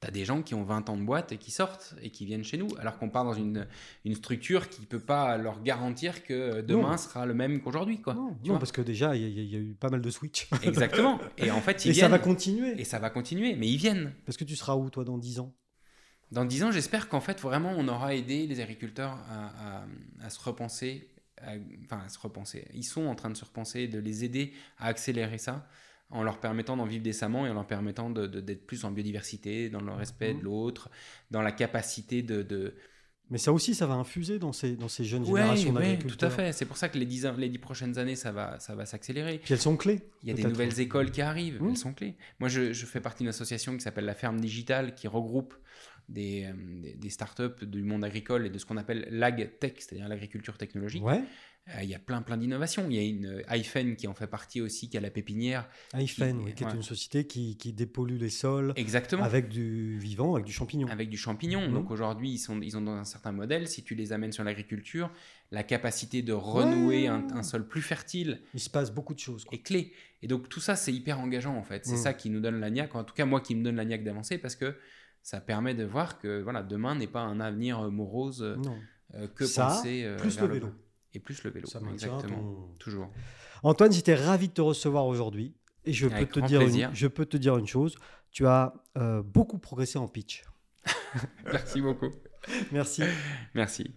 Tu as des gens qui ont 20 ans de boîte et qui sortent et qui viennent chez nous, alors qu'on part dans une, une structure qui ne peut pas leur garantir que demain Non. sera le même qu'aujourd'hui. quoi. Non, tu non, vois? parce que déjà, il y, a- il y a eu pas mal de switch. Exactement. Et en fait, ils Et viennent. ça va continuer. Et ça va continuer, mais ils viennent. Parce que tu seras où, toi, dans 10 ans? Dans 10 ans, j'espère qu'en fait, vraiment, on aura aidé les agriculteurs à, à- à se repenser. à- enfin, à se repenser. Ils sont en train de se repenser, de les aider à accélérer ça, en leur permettant d'en vivre décemment et en leur permettant de- de- d'être plus en biodiversité, dans le respect Mhm. de l'autre, dans la capacité de. de... Mais ça aussi, ça va infuser dans ces, dans ces jeunes Ouais, générations d'agriculteurs. tout à fait. C'est pour ça que les 10, ans- les 10 prochaines années, ça va, ça va s'accélérer. Puis elles sont clés. Il y a des nouvelles écoles qui arrivent, Mhm. elles sont clés. Moi, je, je fais partie d'une association qui s'appelle la Ferme Digitale, qui regroupe des, euh, des, des startups du monde agricole et de ce qu'on appelle l'ag-tech, c'est-à-dire l'agriculture technologique. Ouais, il y a plein, plein d'innovations. Il y a une euh, iPhone qui en fait partie aussi, qui a la pépinière. iPhone, Qui- oui, qui est une société qui, qui dépollue les sols Exactement. avec du vivant, avec du champignon. Avec du champignon. Mhm. Donc aujourd'hui, ils, sont, ils ont dans un certain modèle. Si tu les amènes sur l'agriculture, la capacité de renouer Ouais. un, un sol plus fertile Il se passe beaucoup de choses. quoi. est clé. Et donc tout ça, c'est hyper engageant en fait. C'est Mhm. ça qui nous donne la niaque, en tout cas moi qui me donne la niaque d'avancer parce que ça permet de voir que voilà, demain n'est pas un avenir euh, morose euh, Non. euh, que Ça, penser euh, plus le vélo. Et plus le vélo. Ça Exactement. ton- Toujours. Antoine, j'étais ravi de te recevoir aujourd'hui. Et je peux, te dire plaisir. une, je peux te dire une chose. Tu as euh, beaucoup progressé en pitch. Merci beaucoup. Merci. Merci.